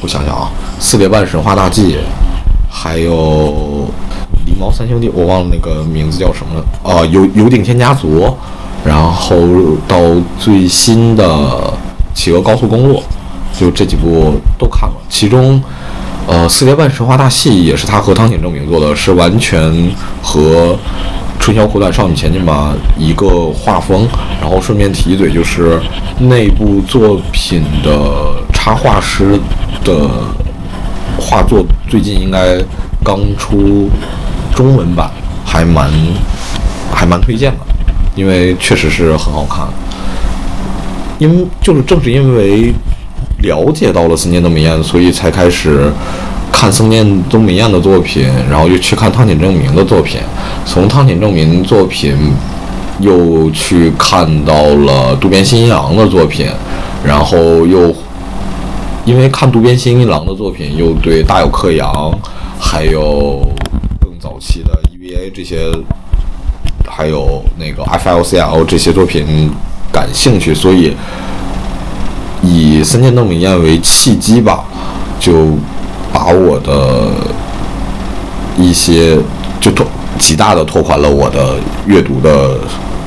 [SPEAKER 2] 我想想啊，《四叠半神话大纪》，还有《狸猫三兄弟》，我忘了那个名字叫什么了。啊，有《有顶天家族》，然后到最新的《企鹅高速公路》，就这几部都看了。其中，呃，《四叠半神话大戏》也是他和汤浅证明做的，是完全和。春宵苦短少女前进吧，一个画风，然后顺便提一嘴，就是那部作品的插画师的画作最近应该刚出中文版，还蛮还蛮推荐的，因为确实是很好看。因就是正是因为了解到了森田登美彦，所以才开始。看森田东美彦的作品，然后又去看汤浅证明的作品，从汤浅证明作品又去看到了渡边新一郎的作品，然后又因为看渡边新一郎的作品，又对大有克洋，还有更早期的 EVA 这些，还有那个 FLCL 这些作品感兴趣，所以以森田东美彦为契机吧，就。把我的一些就拓极大的拓宽了我的阅读的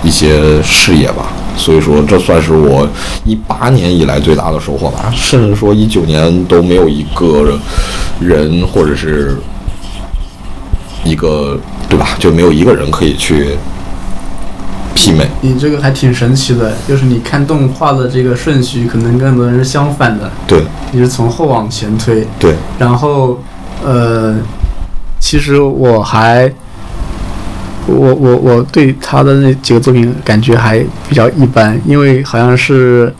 [SPEAKER 2] 一些视野吧，所以说这算是我一八年以来最大的收获吧，甚至说一九年都没有一个人或者是一个对吧，就没有一个人可以去。媲美，
[SPEAKER 1] 你这个还挺神奇的，就是你看动画的这个顺序，可能跟很多人是相反的。
[SPEAKER 2] 对，
[SPEAKER 1] 你是从后往前推。
[SPEAKER 2] 对，
[SPEAKER 1] 然后，呃，其实我还，我我我对他的那几个作品感觉还比较一般，因为好像是。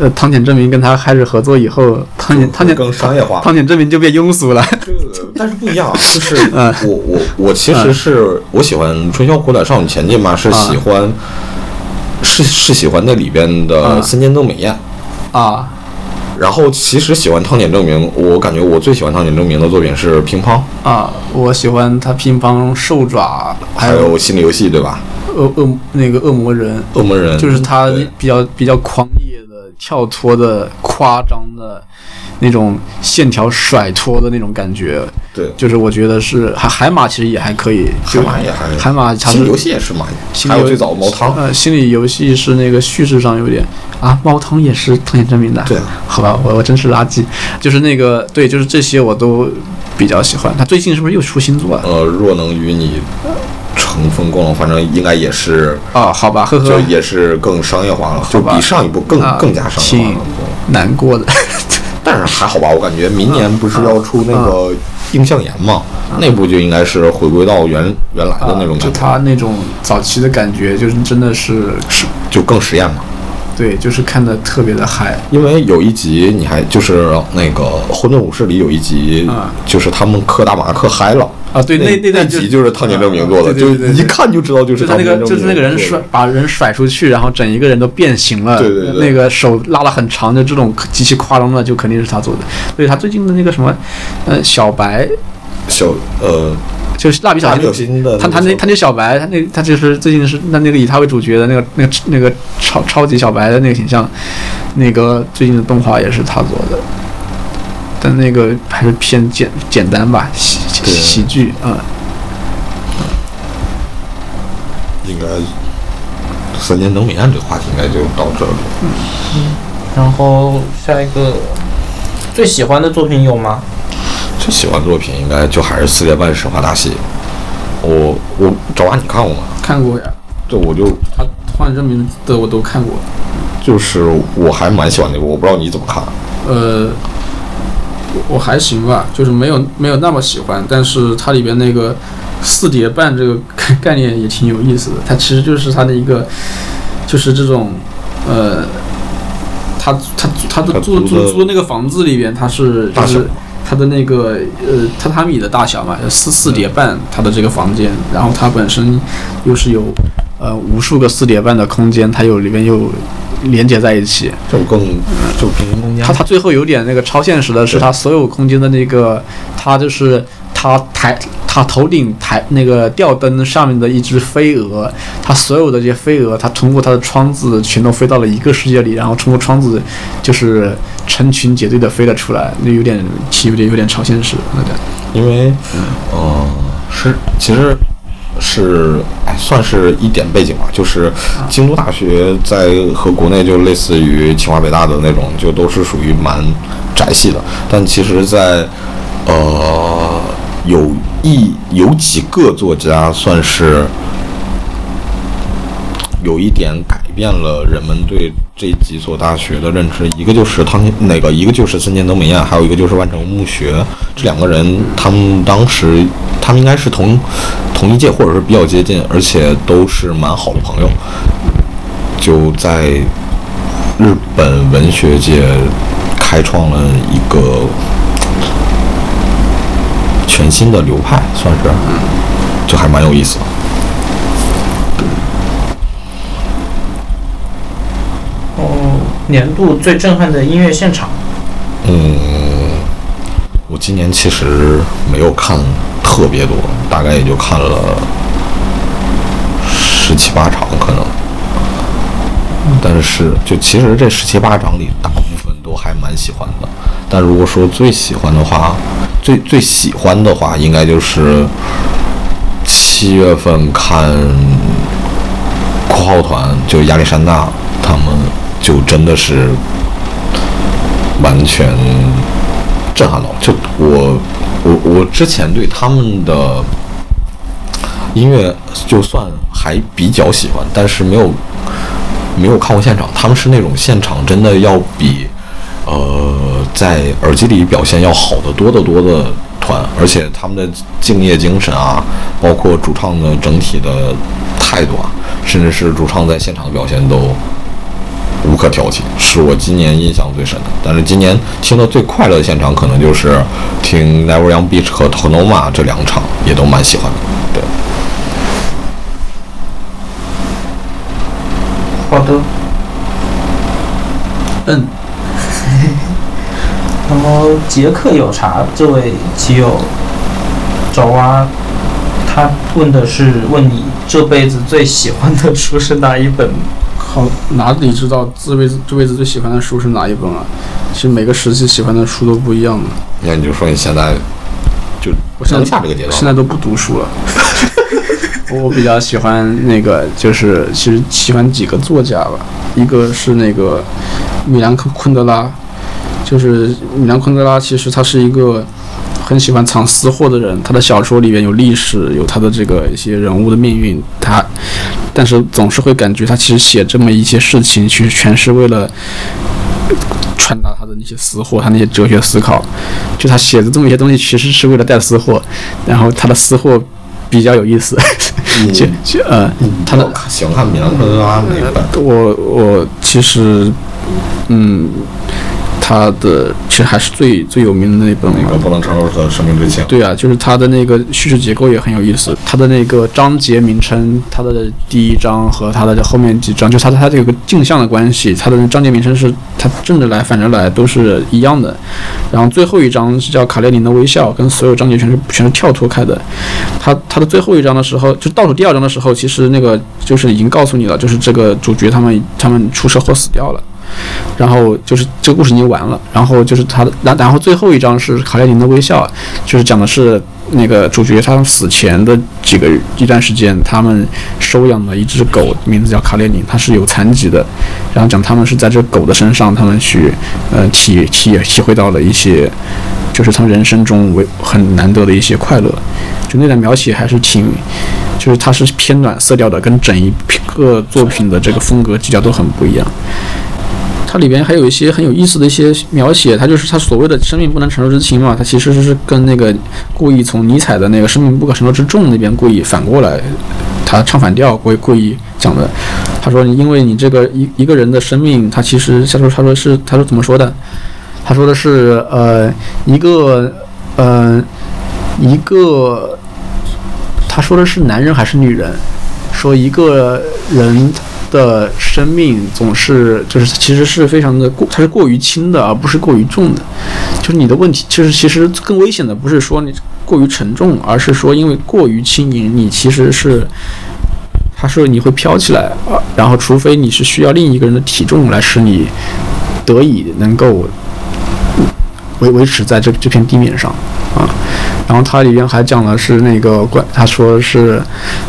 [SPEAKER 1] 呃，汤浅证明跟他开始合作以后，汤浅汤浅
[SPEAKER 2] 更商业化，
[SPEAKER 1] 汤浅证明就变庸俗了。
[SPEAKER 2] 这但是不一样，就是 我我我其实是我喜欢《春宵苦短少女前进》嘛，是喜欢是是喜欢那里边的森间登美彦
[SPEAKER 1] 啊。
[SPEAKER 2] 然后其实喜欢汤浅证明，我感觉我最喜欢汤浅证明的作品是乒乓
[SPEAKER 1] 啊，我喜欢他乒乓兽爪，
[SPEAKER 2] 还有心理游戏，对吧？
[SPEAKER 1] 恶恶那个恶魔人，
[SPEAKER 2] 恶魔人
[SPEAKER 1] 就是他比较比较狂野。跳脱的、夸张的，那种线条甩脱的那种感觉，
[SPEAKER 2] 对，
[SPEAKER 1] 就是我觉得是海海马其实也还可以，
[SPEAKER 2] 海马也还
[SPEAKER 1] 海马，
[SPEAKER 2] 心理游戏也是马，还有最早猫汤，
[SPEAKER 1] 呃，心理游戏是那个叙事上有点啊，猫汤也是汤浅证明的，
[SPEAKER 2] 对，
[SPEAKER 1] 好吧，我我真是垃圾，就是那个对，就是这些我都比较喜欢。他最近是不是又出新作？
[SPEAKER 2] 呃，若能与你。乘风破浪，反正应该也是
[SPEAKER 1] 啊，好吧，呵呵，
[SPEAKER 2] 就也是更商业化了，就比上一部更更加商业化了。
[SPEAKER 1] 难过的，
[SPEAKER 2] 但是还好吧，我感觉明年不是要出那个印象岩嘛，那部就应该是回归到原原来的那种感觉，就
[SPEAKER 1] 他那种早期的感觉，就是真的是
[SPEAKER 2] 是就更实验嘛。
[SPEAKER 1] 对，就是看的特别的嗨，
[SPEAKER 2] 因为有一集你还就是那个《混沌武士》里有一集，就是他们磕大马磕嗨了
[SPEAKER 1] 啊。对，那
[SPEAKER 2] 那
[SPEAKER 1] 那
[SPEAKER 2] 集就是汤浅证明做的，就一看就知道就是他
[SPEAKER 1] 那个就是那个人甩把人甩出去，然后整一个人都变形了，
[SPEAKER 2] 对对
[SPEAKER 1] 对，那个手拉了很长的这种极其夸张的，就肯定是他做的。所以他最近的那个什么，呃，小白，
[SPEAKER 2] 小呃。
[SPEAKER 1] 就是蜡笔小新，他他那他那小白，他那他就是最近是那那个以他为主角的那个那个那个超超级小白的那个形象，那个最近的动画也是他做的，但那个还是偏简简单吧，喜喜剧啊。
[SPEAKER 2] 应该三年能美案这个话题应该就到这了。
[SPEAKER 3] 嗯，然后下一个最喜欢的作品有吗？
[SPEAKER 2] 最喜欢作品应该就还是《四叠半神话大戏》。我我找完你看过吗？
[SPEAKER 1] 看过呀，
[SPEAKER 2] 对，我就
[SPEAKER 1] 他换证明的我都看过。
[SPEAKER 2] 就是我还蛮喜欢那个，我不知道你怎么看。
[SPEAKER 1] 呃，我我还行吧，就是没有没有那么喜欢，但是它里边那个四叠半这个概概念也挺有意思的。它其实就是它的一个，就是这种呃，他他他的
[SPEAKER 2] 他
[SPEAKER 1] 租
[SPEAKER 2] 租
[SPEAKER 1] 租那个房子里边，他是就是它的那个呃榻榻米的大小嘛，四四叠半它的这个房间，然后它本身又是有呃无数个四叠半的空间，它有里面又连接在一起。
[SPEAKER 2] 就更就平行空间。
[SPEAKER 1] 它它最后有点那个超现实的是，
[SPEAKER 2] 对。
[SPEAKER 1] 它所有空间的那个，它就是它台它头顶台那个吊灯上面的一只飞蛾，它所有的这些飞蛾，它通过它的窗子全都飞到了一个世界里，然后通过窗子就是成群结队的飞了出来，那有点其有点有点超现实那个。
[SPEAKER 2] 因为，嗯、是其实是，算是一点背景吧，就是京都大学在和国内就类似于清华北大的那种，就都是属于蛮宅系的，但其实在，呃有一有几个作家算是。有一点改变了人们对这几所大学的认知，一个就是汤那个，一个就是森见德美彦，还有一个就是万城木学。这两个人，他们当时他们应该是同同一届，或者是比较接近，而且都是蛮好的朋友。就在日本文学界开创了一个全新的流派，算是，就还蛮有意思的。
[SPEAKER 3] 哦，年度最震撼的音乐现场，
[SPEAKER 2] 嗯，我今年其实没有看特别多，大概也就看了十七八场可能。但是就其实这十七八场里，大部分都还蛮喜欢的。但如果说最喜欢的话，最最喜欢的话，应该就是七月份看括号团，就亚历山大他们，就真的是完全震撼到。就我我我之前对他们的音乐就算还比较喜欢，但是没有没有看过现场。他们是那种现场真的要比呃在耳机里表现要好得多得多的团，而且他们的敬业精神啊，包括主唱的整体的态度啊，甚至是主唱在现场的表现都无可挑剔，是我今年印象最深的。但是今年听的最快乐的现场，可能就是听 Never Young Beach 和 Tonoma 这两场，也都蛮喜欢的。对，
[SPEAKER 3] 好的。
[SPEAKER 1] 嗯，
[SPEAKER 3] 然后杰克有茶这位棋友找啊，他问的是问你这辈子最喜欢的书是哪一本？
[SPEAKER 1] 好，哪里知道这辈子这辈子最喜欢的书是哪一本啊？其实每个时期喜欢的书都不一样的。
[SPEAKER 2] 那你就说你现在就
[SPEAKER 1] 我现在
[SPEAKER 2] 下这个阶段，
[SPEAKER 1] 现在都不读书了。我比较喜欢那个，就是其实喜欢几个作家吧，一个是那个米兰昆德拉，就是米兰昆德拉，其实他是一个很喜欢藏私货的人，他的小说里面有历史，有他的这个一些人物的命运，他，但是总是会感觉他其实写这么一些事情，其实全是为了。传达他的那些私货，他那些哲学思考，就他写的这么一些东西，其实是为了带私货，然后他的私货比较有意思，就就呃，他的
[SPEAKER 2] 喜欢看米兰昆德拉哪一本？
[SPEAKER 1] 我我其实嗯，他的其实还是最最有名的那本了。
[SPEAKER 2] 那个不能承受的生命之轻。
[SPEAKER 1] 对啊，就是他的那个叙事结构也很有意思，他的那个章节名称，他的第一章和他的后面几章，就他的它这个镜像的关系，他的章节名称是他正着来反着来都是一样的，然后最后一章是叫卡列宁的微笑，跟所有章节全是全是跳脱开的。他他的最后一章的时候，就倒数第二章的时候，其实那个就是已经告诉你了，就是这个主角他们他们出车祸死掉了。然后就是这个故事已经完了，然后就是他的，然然后最后一章是卡列宁的微笑，就是讲的是那个主角他死前的几个一段时间，他们收养了一只狗，名字叫卡列宁，它是有残疾的，然后讲他们是在这狗的身上，他们去呃体体体会到了一些。就是从人生中为很难得的一些快乐，就那段描写还是挺，就是它是偏暖色调的，跟整一个作品的这个风格基调都很不一样。它里边还有一些很有意思的一些描写，它就是它所谓的生命不能承受之轻嘛，它其实是跟那个故意从尼采的那个生命不可承受之重那边故意反过来，他唱反调，故意故意讲的。他说，因为你这个一一个人的生命，他其实他说他说是他说怎么说的？他说的是呃一个呃一个，他说的是男人还是女人？说一个人。的生命总是就是其实是非常的过，它是过于轻的，而不是过于重的。就是你的问题，就是其实更危险的不是说你过于沉重，而是说因为过于轻盈，你其实是，他说你会飘起来啊。然后除非你是需要另一个人的体重来使你得以能够维维持在这这片地面上啊。然后它里边还讲了是那个关，他说是，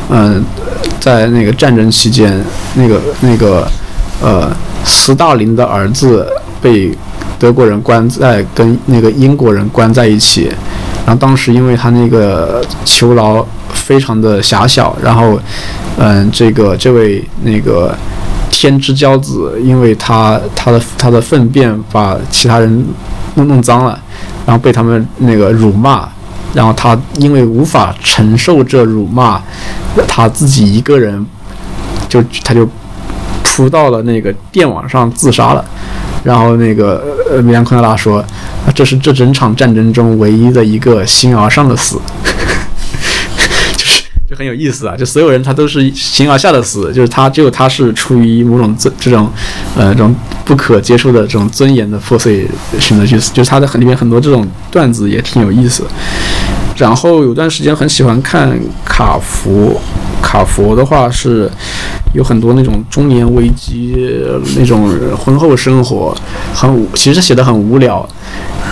[SPEAKER 1] 嗯。在那个战争期间，那个那个，呃，斯大林的儿子被德国人关在跟那个英国人关在一起，然后当时因为他那个囚牢非常的狭小，然后，嗯，这个这位那个天之骄子，因为他他的他的粪便把其他人弄弄脏了，然后被他们那个辱骂。然后他因为无法承受这辱骂，他自己一个人就他就扑到了那个电网上自杀了。然后那个呃米兰昆德拉说，这是这整场战争中唯一的一个形而上的死。就是就很有意思啊！就所有人他都是形而下的死，就是他只有他是出于某种尊这种，呃，这种不可接受的这种尊严的破碎选择去死。就是他的很里面很多这种段子也挺有意思。然后有段时间很喜欢看卡佛，卡佛的话是有很多那种中年危机，那种婚后生活，很其实写的很无聊，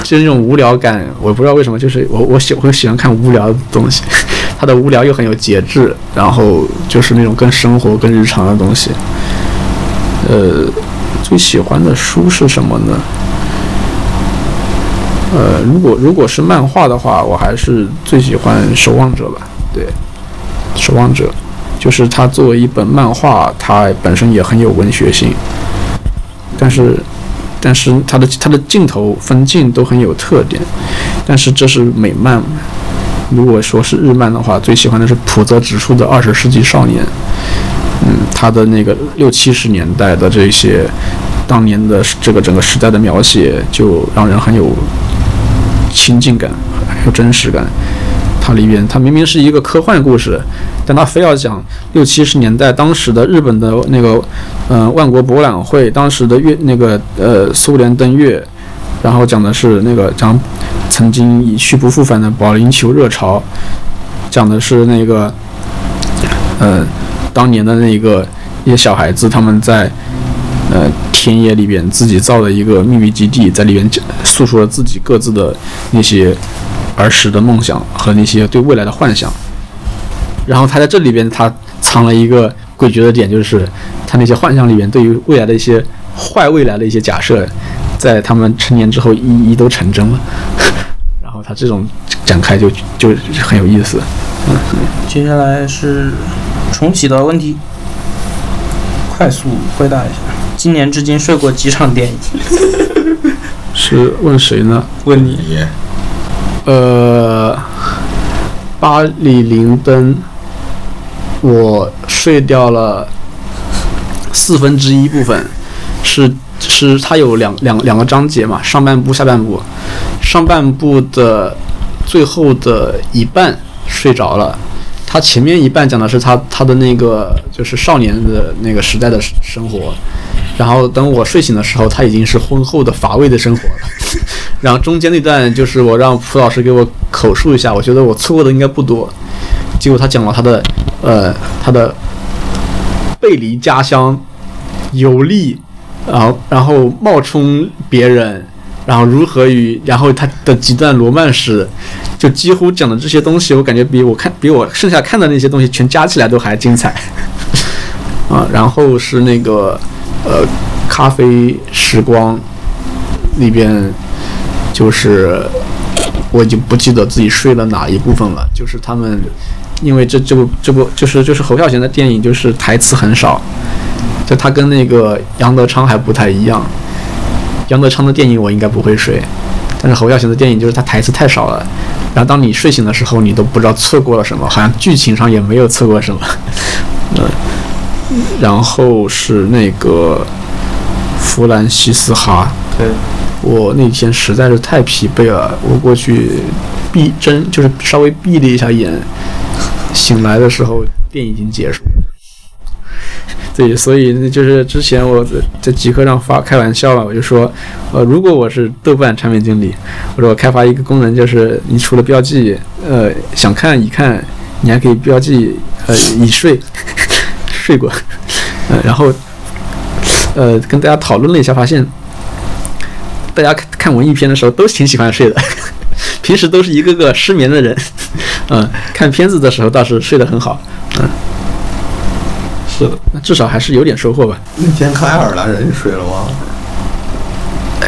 [SPEAKER 1] 就是那种无聊感，我不知道为什么，就是我我喜会喜欢看无聊的东西。他的无聊又很有节制，然后就是那种跟生活、跟日常的东西。呃，最喜欢的书是什么呢？呃，如果如果是漫画的话，我还是最喜欢《守望者》吧。对，《守望者》就是它作为一本漫画，它本身也很有文学性，但是但是它的它的镜头分镜都很有特点，但是这是美漫。如果说是日漫的话，最喜欢的是浦泽直树的《二十世纪少年》。嗯，他的那个六七十年代的这些当年的这个整个时代的描写，就让人很有亲近感，有真实感。它里边，它明明是一个科幻故事，但它非要讲六七十年代当时的日本的那个，嗯，万国博览会，当时的月那个呃苏联登月，然后讲的是那个讲。曾经一去不复返的保龄球热潮，讲的是那个，呃，当年的那个一些小孩子他们在呃田野里边自己造的一个秘密基地，在里边诉说了自己各自的那些儿时的梦想和那些对未来的幻想。然后他在这里边他藏了一个诡谲的点，就是他那些幻想里边对于未来的一些坏未来的一些假设，在他们成年之后一一都成真了。然后他这种展开就就很有意思。
[SPEAKER 3] 嗯，接下来是重启的问题，快速回答一下。今年至今睡过几场电影？
[SPEAKER 1] 是问谁呢？
[SPEAKER 3] 问你。
[SPEAKER 1] 呃，巴里林登，我睡掉了四分之一部分，是是它有两两两个章节嘛，上半部下半部。上半部的最后的一半睡着了，他前面一半讲的是他他的那个就是少年的那个时代的生活，然后等我睡醒的时候，他已经是婚后的乏味的生活了。然后中间那段就是我让蒲老师给我口述一下，我觉得我错过的应该不多。结果他讲了他的呃他的背离家乡，游历，然后然后冒充别人。然后如何与然后他的几段罗曼史，就几乎讲的这些东西，我感觉比我看比我剩下看的那些东西全加起来都还精彩，啊，然后是那个呃咖啡时光里边，就是我已经不记得自己睡了哪一部分了。就是他们，因为这这部这部就是就是侯孝贤的电影，就是台词很少，就他跟那个杨德昌还不太一样。杨德昌的电影我应该不会睡，但是侯孝贤的电影就是他台词太少了，然后当你睡醒的时候，你都不知道错过了什么，好像剧情上也没有错过什么。嗯，然后是那个弗兰西斯哈。
[SPEAKER 4] 对，
[SPEAKER 1] 我那天实在是太疲惫了，我过去闭睁，就是稍微闭了一下眼，醒来的时候电影已经结束了。对，所以就是之前我在在极客上发开玩笑了，我就说，呃，如果我是豆瓣产品经理，我说我开发一个功能，就是你除了标记，呃，想看已看，你还可以标记，呃，已睡，睡过，呃，然后，呃，跟大家讨论了一下，发现。大家看看文艺片的时候都挺喜欢睡的，平时都是一个个失眠的人，嗯，看片子的时候倒是睡得很好，嗯，
[SPEAKER 2] 是的，
[SPEAKER 1] 那至少还是有点收获吧。
[SPEAKER 2] 那天看爱尔兰人，睡了吗？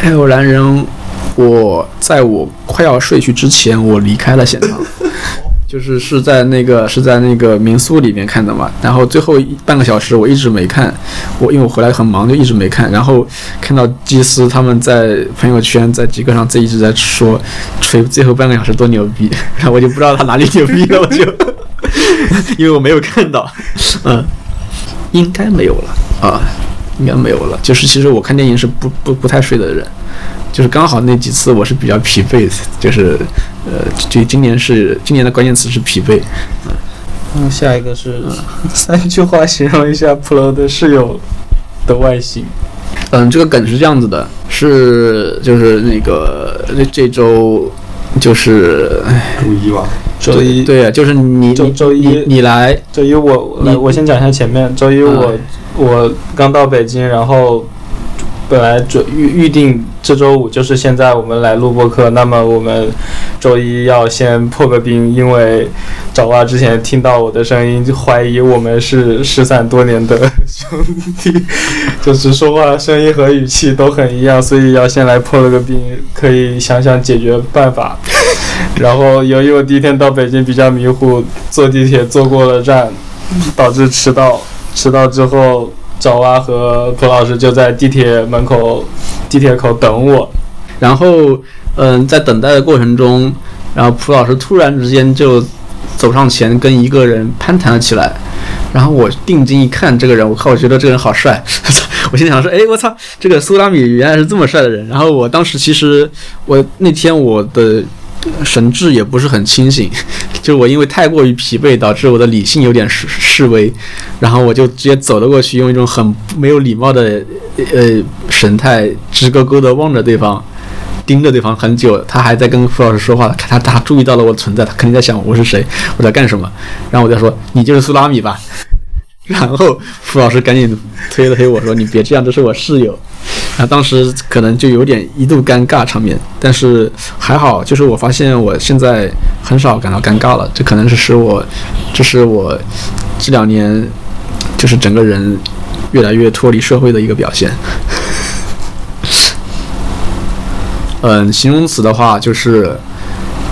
[SPEAKER 1] 爱尔兰人，我在我快要睡去之前，我离开了现场。就是是在那个是在那个民宿里面看的嘛，然后最后半个小时我一直没看，我因为我回来很忙就一直没看，然后看到基斯他们在朋友圈在极客上在一直在说吹最后半个小时多牛逼，然后我就不知道他哪里牛逼了，我就 因为我没有看到，嗯，应该没有了。啊，应该没有了，就是其实我看电影是不不不太睡的人。就是刚好那几次我是比较疲惫，就是呃，就今年是今年的关键词是疲惫。
[SPEAKER 3] 嗯，下一个是 三句话形容一下 Pro 的室友的外形。
[SPEAKER 1] 嗯，这个梗是这样子的，是就是那个这这周就是
[SPEAKER 2] 周一吧，
[SPEAKER 3] 周一
[SPEAKER 1] 对呀，就是你
[SPEAKER 3] 周周一
[SPEAKER 1] 你你来
[SPEAKER 3] 周一我来我先讲一下前面，周一我我刚到北京，然后。本来准预预定这周五就是现在我们来录播课，那么我们周一要先破个冰，因为找娃之前听到我的声音就怀疑我们是失散多年的兄弟，就是说话声音和语气都很一样，所以要先来破了个冰，可以想想解决办法。然后由于我第一天到北京比较迷糊，坐地铁坐过了站，导致迟到，迟到之后。小蛙和蒲老师就在地铁门口、地铁口等我，
[SPEAKER 1] 然后，嗯，在等待的过程中，然后蒲老师突然之间就走上前跟一个人攀谈了起来，然后我定睛一看，这个人，我靠，我觉得这个人好帅，我心想说，哎，我操，这个苏拉米原来是这么帅的人。然后我当时其实我那天我的。神志也不是很清醒，就我因为太过于疲惫，导致我的理性有点示示威，然后我就直接走了过去，用一种很没有礼貌的呃神态，直勾勾的望着对方，盯着对方很久。他还在跟傅老师说话，他他注意到了我的存在，他肯定在想我是谁，我在干什么。然后我就说：“你就是苏拉米吧？”然后傅老师赶紧推了推我说：“你别这样，这是我室友。”啊当时可能就有点一度尴尬场面，但是还好，就是我发现我现在很少感到尴尬了。这可能是使我，这是我这两年就是整个人越来越脱离社会的一个表现。嗯，形容词的话就是，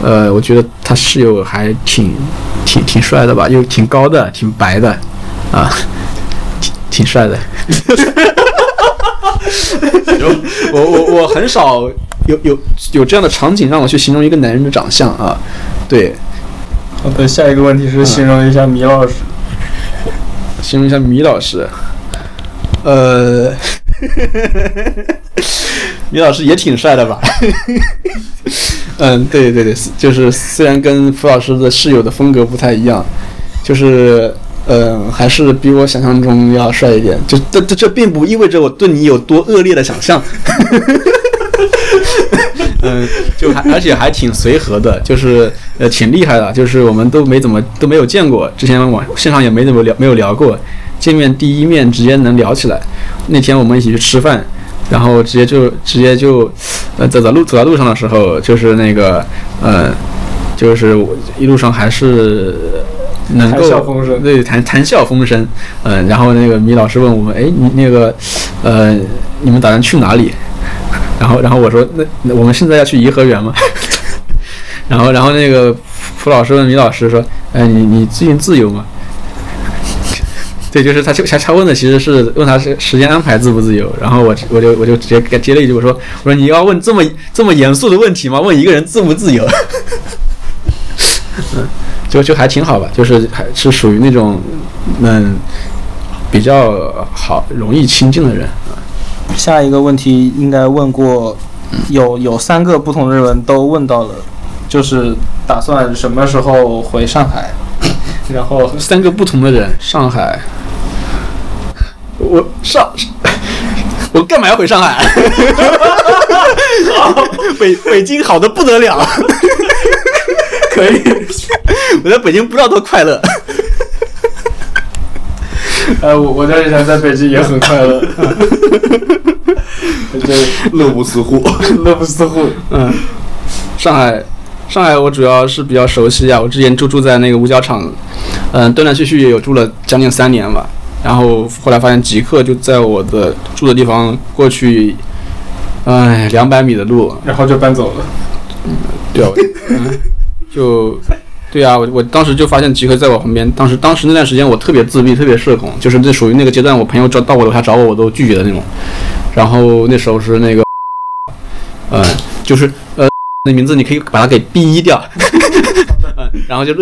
[SPEAKER 1] 呃，我觉得他室友还挺挺挺帅的吧，又挺高的，挺白的。啊，挺挺帅的，我我我很少有有有这样的场景让我去形容一个男人的长相啊，对。
[SPEAKER 3] 好的，下一个问题是形容一下米老师，
[SPEAKER 1] 形容一下米老师，呃，米老师也挺帅的吧？嗯，对对对，就是虽然跟傅老师的室友的风格不太一样，就是。嗯，还是比我想象中要帅一点。就这这这并不意味着我对你有多恶劣的想象。嗯，就还而且还挺随和的，就是呃挺厉害的，就是我们都没怎么都没有见过，之前网线上也没怎么聊没有聊过，见面第一面直接能聊起来。那天我们一起去吃饭，然后直接就直接就呃走在路走在路上的时候，就是那个呃就是一路上还是。能够对谈谈笑风生，嗯，然后那个米老师问我们，哎，你那个，呃，你们打算去哪里？然后，然后我说，那我们现在要去颐和园吗？然后然后那个蒲老师问米老师说，哎，你你最近自由吗？对，就是他，他他问的其实是问他是时间安排自不自由，然后我我就我就直接给接了一句，我说我说你要问这么这么严肃的问题吗？问一个人自不自由？嗯，就就还挺好吧，就是还是属于那种嗯比较好容易亲近的人。
[SPEAKER 3] 下一个问题应该问过，有有三个不同的人都问到了，就是打算什么时候回上海？然后
[SPEAKER 1] 三个不同的人，上海，我上，我干嘛要回上海？好，北北京好的不得了，可以，我在北京不知道多快乐。
[SPEAKER 3] 呃，我我在以前在北京也很快乐，
[SPEAKER 2] 就乐不思乎，
[SPEAKER 3] 乐不思乎。
[SPEAKER 1] 嗯，上海，上海我主要是比较熟悉啊，我之前就住在那个五角场，嗯，断断续续也有住了将近三年吧。然后后来发现极客就在我的住的地方过去，哎，两百米的路，
[SPEAKER 3] 然后就搬走了。
[SPEAKER 1] 对啊，嗯，就。对啊，我我当时就发现集合在我旁边。当时当时那段时间我特别自闭，特别社恐，就是那属于那个阶段，我朋友找到我楼下找我，我都拒绝的那种。然后那时候是那个，呃，就是呃，那名字你可以把它给逼掉。然后就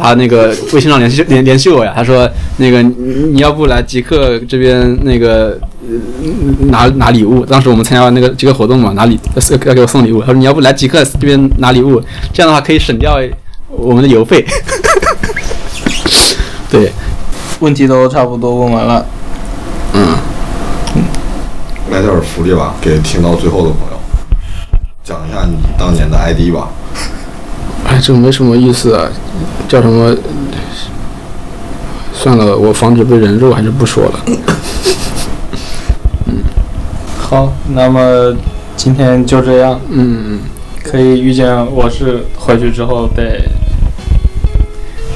[SPEAKER 1] 他那个微信上联系联联系我呀，他说那个你要不来极客这边那个拿拿礼物？当时我们参加那个极客活动嘛，拿礼要给我送礼物。他说你要不来极客这边拿礼物，这样的话可以省掉。我们的邮费，对，
[SPEAKER 3] 问题都差不多问完了。
[SPEAKER 2] 嗯，来点福利吧，给听到最后的朋友，讲一下你当年的 ID 吧。
[SPEAKER 1] 哎，这没什么意思啊，叫什么？算了，我防止被人肉，还是不说了。
[SPEAKER 3] 嗯，好，那么今天就这样。
[SPEAKER 1] 嗯，
[SPEAKER 3] 可以预见，我是回去之后得。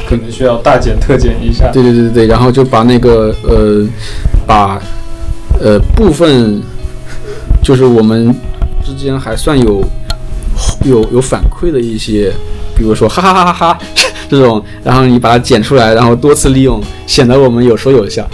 [SPEAKER 3] 可能需要大减特减一下。
[SPEAKER 1] 对对对对对，然后就把那个呃，把呃部分，就是我们之间还算有有有反馈的一些，比如说哈哈哈哈哈这种，然后你把它剪出来，然后多次利用，显得我们有说有笑。